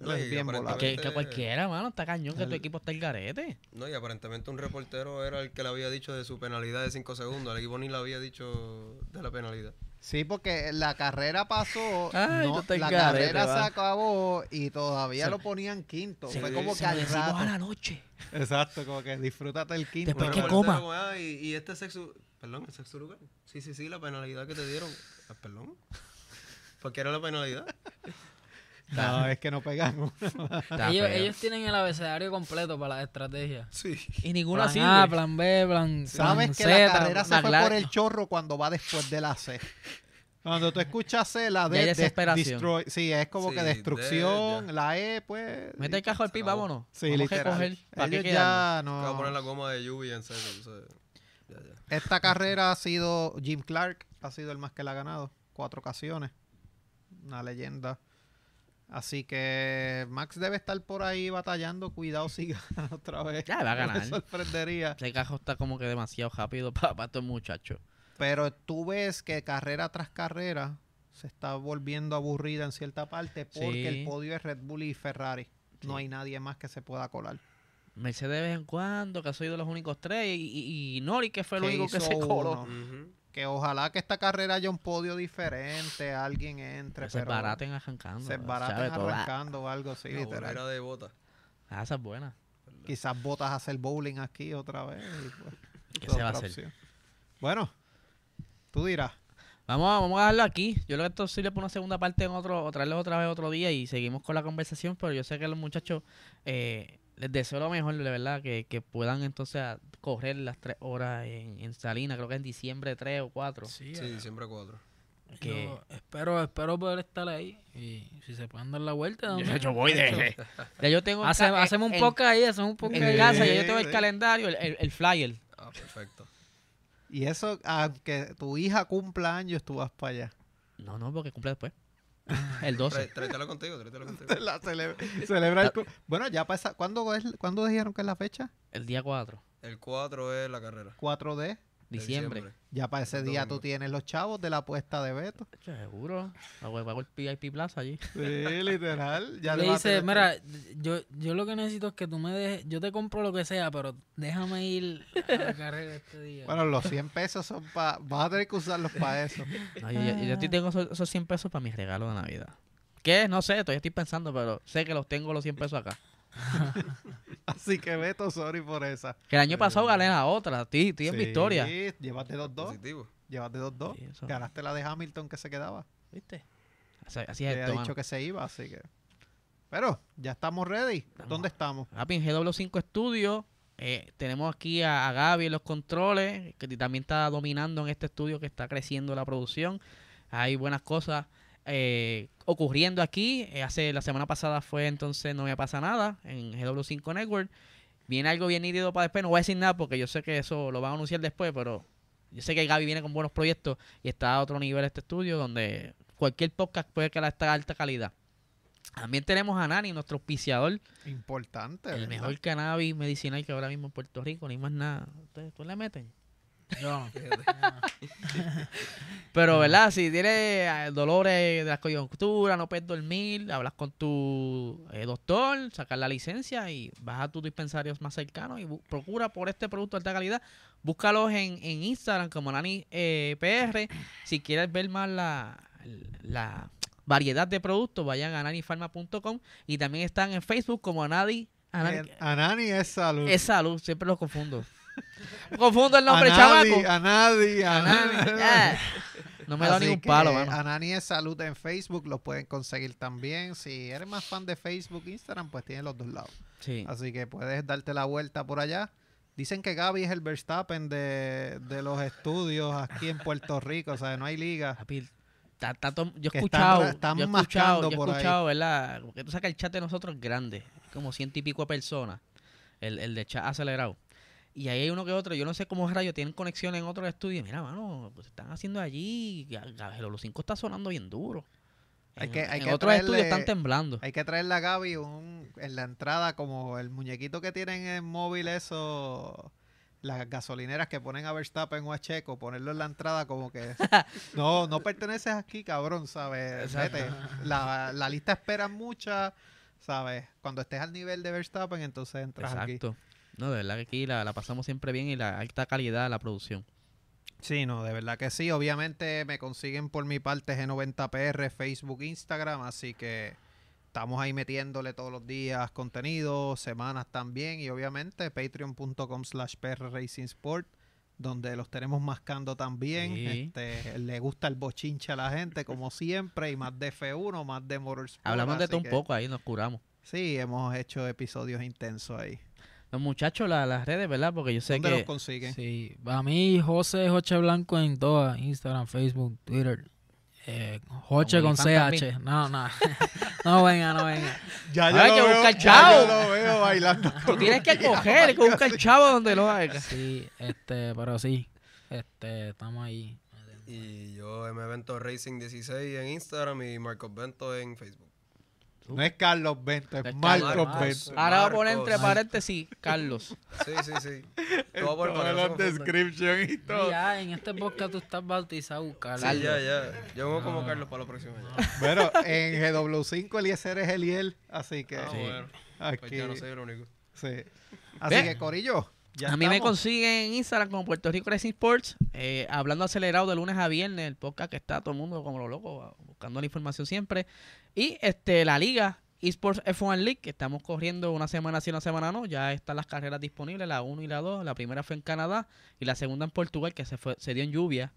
No, es bien. Que, que cualquiera, mano, está cañón que tu equipo está el garete. No, y aparentemente un reportero era el que le había dicho de su penalidad de 5 segundos. El equipo ni le había dicho de la penalidad. Sí, porque la carrera pasó, Ay, no, la garete, carrera va. se acabó y todavía Se- lo ponían quinto. Se- Fue como se que al rato. a la noche. Exacto, como que disfrútate el quinto. Después que coma. como, "Ah, y, y este sexo... Perdón, ¿el sexto lugar? Sí, sí, sí, la penalidad que te dieron. Ah, Perdón. ¿Por qué era la penalidad? No, es que no pegan. Está ellos, tienen el abecedario completo para las estrategias. Sí. Y ninguna Plan sirve. A, plan B, plan Sabes plan que Z, la carrera se fue por el chorro cuando va después de la C. Cuando tú escuchas C, la D, de- desesperación. destroy- sí, es como Sí, que destrucción. La E, pues. Mete el cajo al acabó. vámonos. Sí, Vamos a literal. recoger. ¿Para Ellos ya Que va a poner la no. goma de lluvia en seco. entonces, ya, ya. Esta carrera ha sido. Jim Clark ha sido el más que la ha ganado. Cuatro ocasiones. Una leyenda. Así que Max debe estar por ahí batallando. Cuidado si gana otra vez. Ya, va a No me ganar. sorprendería. Ese cajo está como que demasiado rápido para, estos muchachos. Pero tú ves que carrera tras carrera se está volviendo aburrida en cierta parte porque Sí. el podio es Red Bull y Ferrari. No hay nadie más que se pueda colar. Mercedes de vez en cuando, que ha sido de los únicos tres. Y, y, y Nori, que fue el Que único que se coló. Que ojalá que esta carrera haya un podio diferente, alguien entre, se baraten arrancando. se baraten arrancando o algo así, literal. de. Ah, esa es buena. Quizás botas a hacer bowling aquí otra vez. y pues, ¿Qué es se va a hacer? opción. Bueno, tú dirás. Vamos a, vamos a dejarlo aquí. Yo creo que esto sirve para una segunda parte en otro, o traerlo otra vez otro día y seguimos con la conversación, pero yo sé que los muchachos eh, les deseo lo mejor, de verdad, que, que puedan entonces correr las tres horas en, en Salina, creo que en diciembre 3 o 4. Sí, Sí, diciembre 4. que- yo espero, espero poder estar ahí. Y si se pueden dar la vuelta. ¿no? Yo voy de... Ya yo tengo... en Hace- hacemos un en- podcast ahí, hacemos un podcast En ahí. casa, ya yo tengo el calendario, el, el- el flyer. Ah, perfecto. Y eso, aunque tu hija cumpla años, tú vas para allá. No, no, porque cumple después. El 12. Trae- Tráetela contigo, tráetela contigo. La cele- celebra el cu- Bueno, ya pasa. ¿cuándo, es, ¿Cuándo dijeron que es la fecha? El día 4. El 4 es la carrera. 4D. de Diciembre. Ya para ese día tú tienes los chavos de la apuesta de Beto. Seguro. Pago pago el PIP Plaza allí. Sí, literal. Ya le dice, mira, yo, yo lo que necesito es que tú me dejes, yo te compro lo que sea, pero déjame ir a la carrera este día. Bueno, los 100 pesos son para... Vas a tener que usarlos para eso. No, yo, yo- yo tengo esos, esos 100 pesos para mis regalos de Navidad. ¿Qué? No sé, todavía estoy pensando, pero sé que los tengo los 100 pesos acá. Así que Beto, sorry por esa. Que el año pasado gané la otra, estoy, estoy en Sí, victoria. Llévate 2-2. Positivo. Llévate 2-2. Sí, eso. Ganaste la de Hamilton que se quedaba. ¿Viste? Así, así es había esto, dicho mano. que se iba, así que... Pero, ya estamos ready. ¿Dónde estamos? En GW5 Studio eh, tenemos aquí a, a Gaby en los controles, que también está dominando en este estudio que está creciendo la producción. Hay buenas cosas eh, ocurriendo aquí. Eh, hace La semana pasada fue entonces No Me Pasa Nada en GW5 Network. Viene algo bien nítido para después. No voy a decir nada porque yo sé que eso lo van a anunciar después, pero yo sé que Gaby viene con buenos proyectos y está a otro nivel este estudio donde cualquier podcast puede que esta alta calidad. También tenemos a Nani, nuestro auspiciador, Importante. el ¿verdad? mejor cannabis medicinal que ahora mismo en Puerto Rico, ni más nada. ¿Ustedes tú le meten? No. Pero, ¿verdad? Si tienes eh, dolores de la coyuntura, no puedes dormir, hablas con tu eh, doctor, sacas la licencia y vas a tus dispensarios más cercanos y procura por este producto de alta calidad. Búscalos en, en Instagram como Nani eh, PR. Si quieres ver más la, la variedad de productos, vayan a nanifarma.com y también están en Facebook como Nadi. Anani- En- Anani es salud. es salud, siempre los confundo. Confundo el nombre, Anadi, chamaco. Anadi, Anani, Anani. ah. No me da ni un palo, mano. Anani es salud en Facebook, lo pueden conseguir también. Si eres más fan de Facebook, Instagram, pues tiene los dos lados. Sí. Así que puedes darte la vuelta por allá. Dicen que Gaby es el Verstappen de, de los estudios aquí en Puerto Rico, o sea, no hay liga. Papi, ta- ta to- yo he están escuchado, ra- están yo he escuchado, yo he ahí. ¿verdad? Porque tú sacas el chat de nosotros grande, como ciento y pico de personas, el, el de chat acelerado. Y ahí hay uno que otro, yo no sé cómo rayos tienen conexión en otros estudios. Mira, mano, pues están haciendo allí, los cinco está sonando bien duro. Hay En- que- hay en que otros traerle- estudios están temblando. Hay que traerle a Gaby un, en la entrada como el muñequito que tienen en móvil eso, las gasolineras que ponen a Verstappen o a Checo, ponerlo en la entrada como que no, no perteneces aquí, cabrón, ¿sabes? Vete. La, la lista espera mucha, ¿sabes? Cuando estés al nivel de Verstappen, entonces entras aquí. Exacto. No, de verdad que aquí la, la pasamos siempre bien y la alta calidad de la producción. Sí, no, de verdad que sí. Obviamente me consiguen por mi parte G90PR, Facebook, Instagram, así que estamos ahí metiéndole todos los días contenido, semanas también y obviamente patreon.com slash PR Racing Sport, donde los tenemos mascando también. Sí. Este, le gusta el bochinche a la gente como siempre y más de F1, más de Motorsport. Hablamos de todo un poco, ahí nos curamos. Sí, hemos hecho episodios intensos ahí. Los muchachos, la- las redes, ¿verdad? Porque yo sé ¿Dónde los que... consiguen? Sí, a mí José Joche Blanco en todas, Instagram, Facebook, Twitter. Eh, Joche con CH. No, no. no venga, no venga. Ya Hay que buscar ya chavo. yo lo veo bailando. Tú tienes que coger, que buscar el chavo donde lo haga. Sí, este, pero sí. Este, estamos ahí. Y yo M Evento Racing 16 en Instagram y Marcos Bento en Facebook. No es Carlos Bento, es Es Marcos Carlos. Bento. Ahora voy a poner Marcos. entre paréntesis, Carlos. Sí, sí, sí. Todo por ofendan. descriptions y todo. Ya, en este podcast tú estás bautizado, Carlos. Sí, ya, ya. Yo vengo como Carlos para la próxima. ya. Bueno, en GW5 Eliezer es Eliel, así que Ah, Sí. bueno. aquí, Pues ya no soy el único. sí. Así que Corillo, ya a mí me estamos. consiguen en Instagram como Puerto Rico Racing Sports, eh, hablando acelerado de lunes a viernes, el podcast que está todo el mundo como lo loco, buscando la información siempre. Y este la liga Esports F1 League, que estamos corriendo una semana sí, una semana no, ya están las carreras disponibles, la 1 y la 2. La primera fue en Canadá y la segunda en Portugal, que se, fue, se dio en lluvia.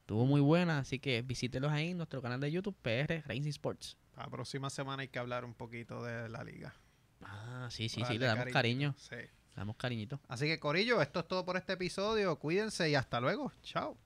Estuvo muy buena, así que visítelos ahí en nuestro canal de YouTube, PR Racing Sports. La próxima semana hay que hablar un poquito de la liga. Ah, sí, sí, sí, le damos cariño, Sí. le damos cariñito. Así que Corillo, esto es todo por este episodio. Cuídense y hasta luego. Chao.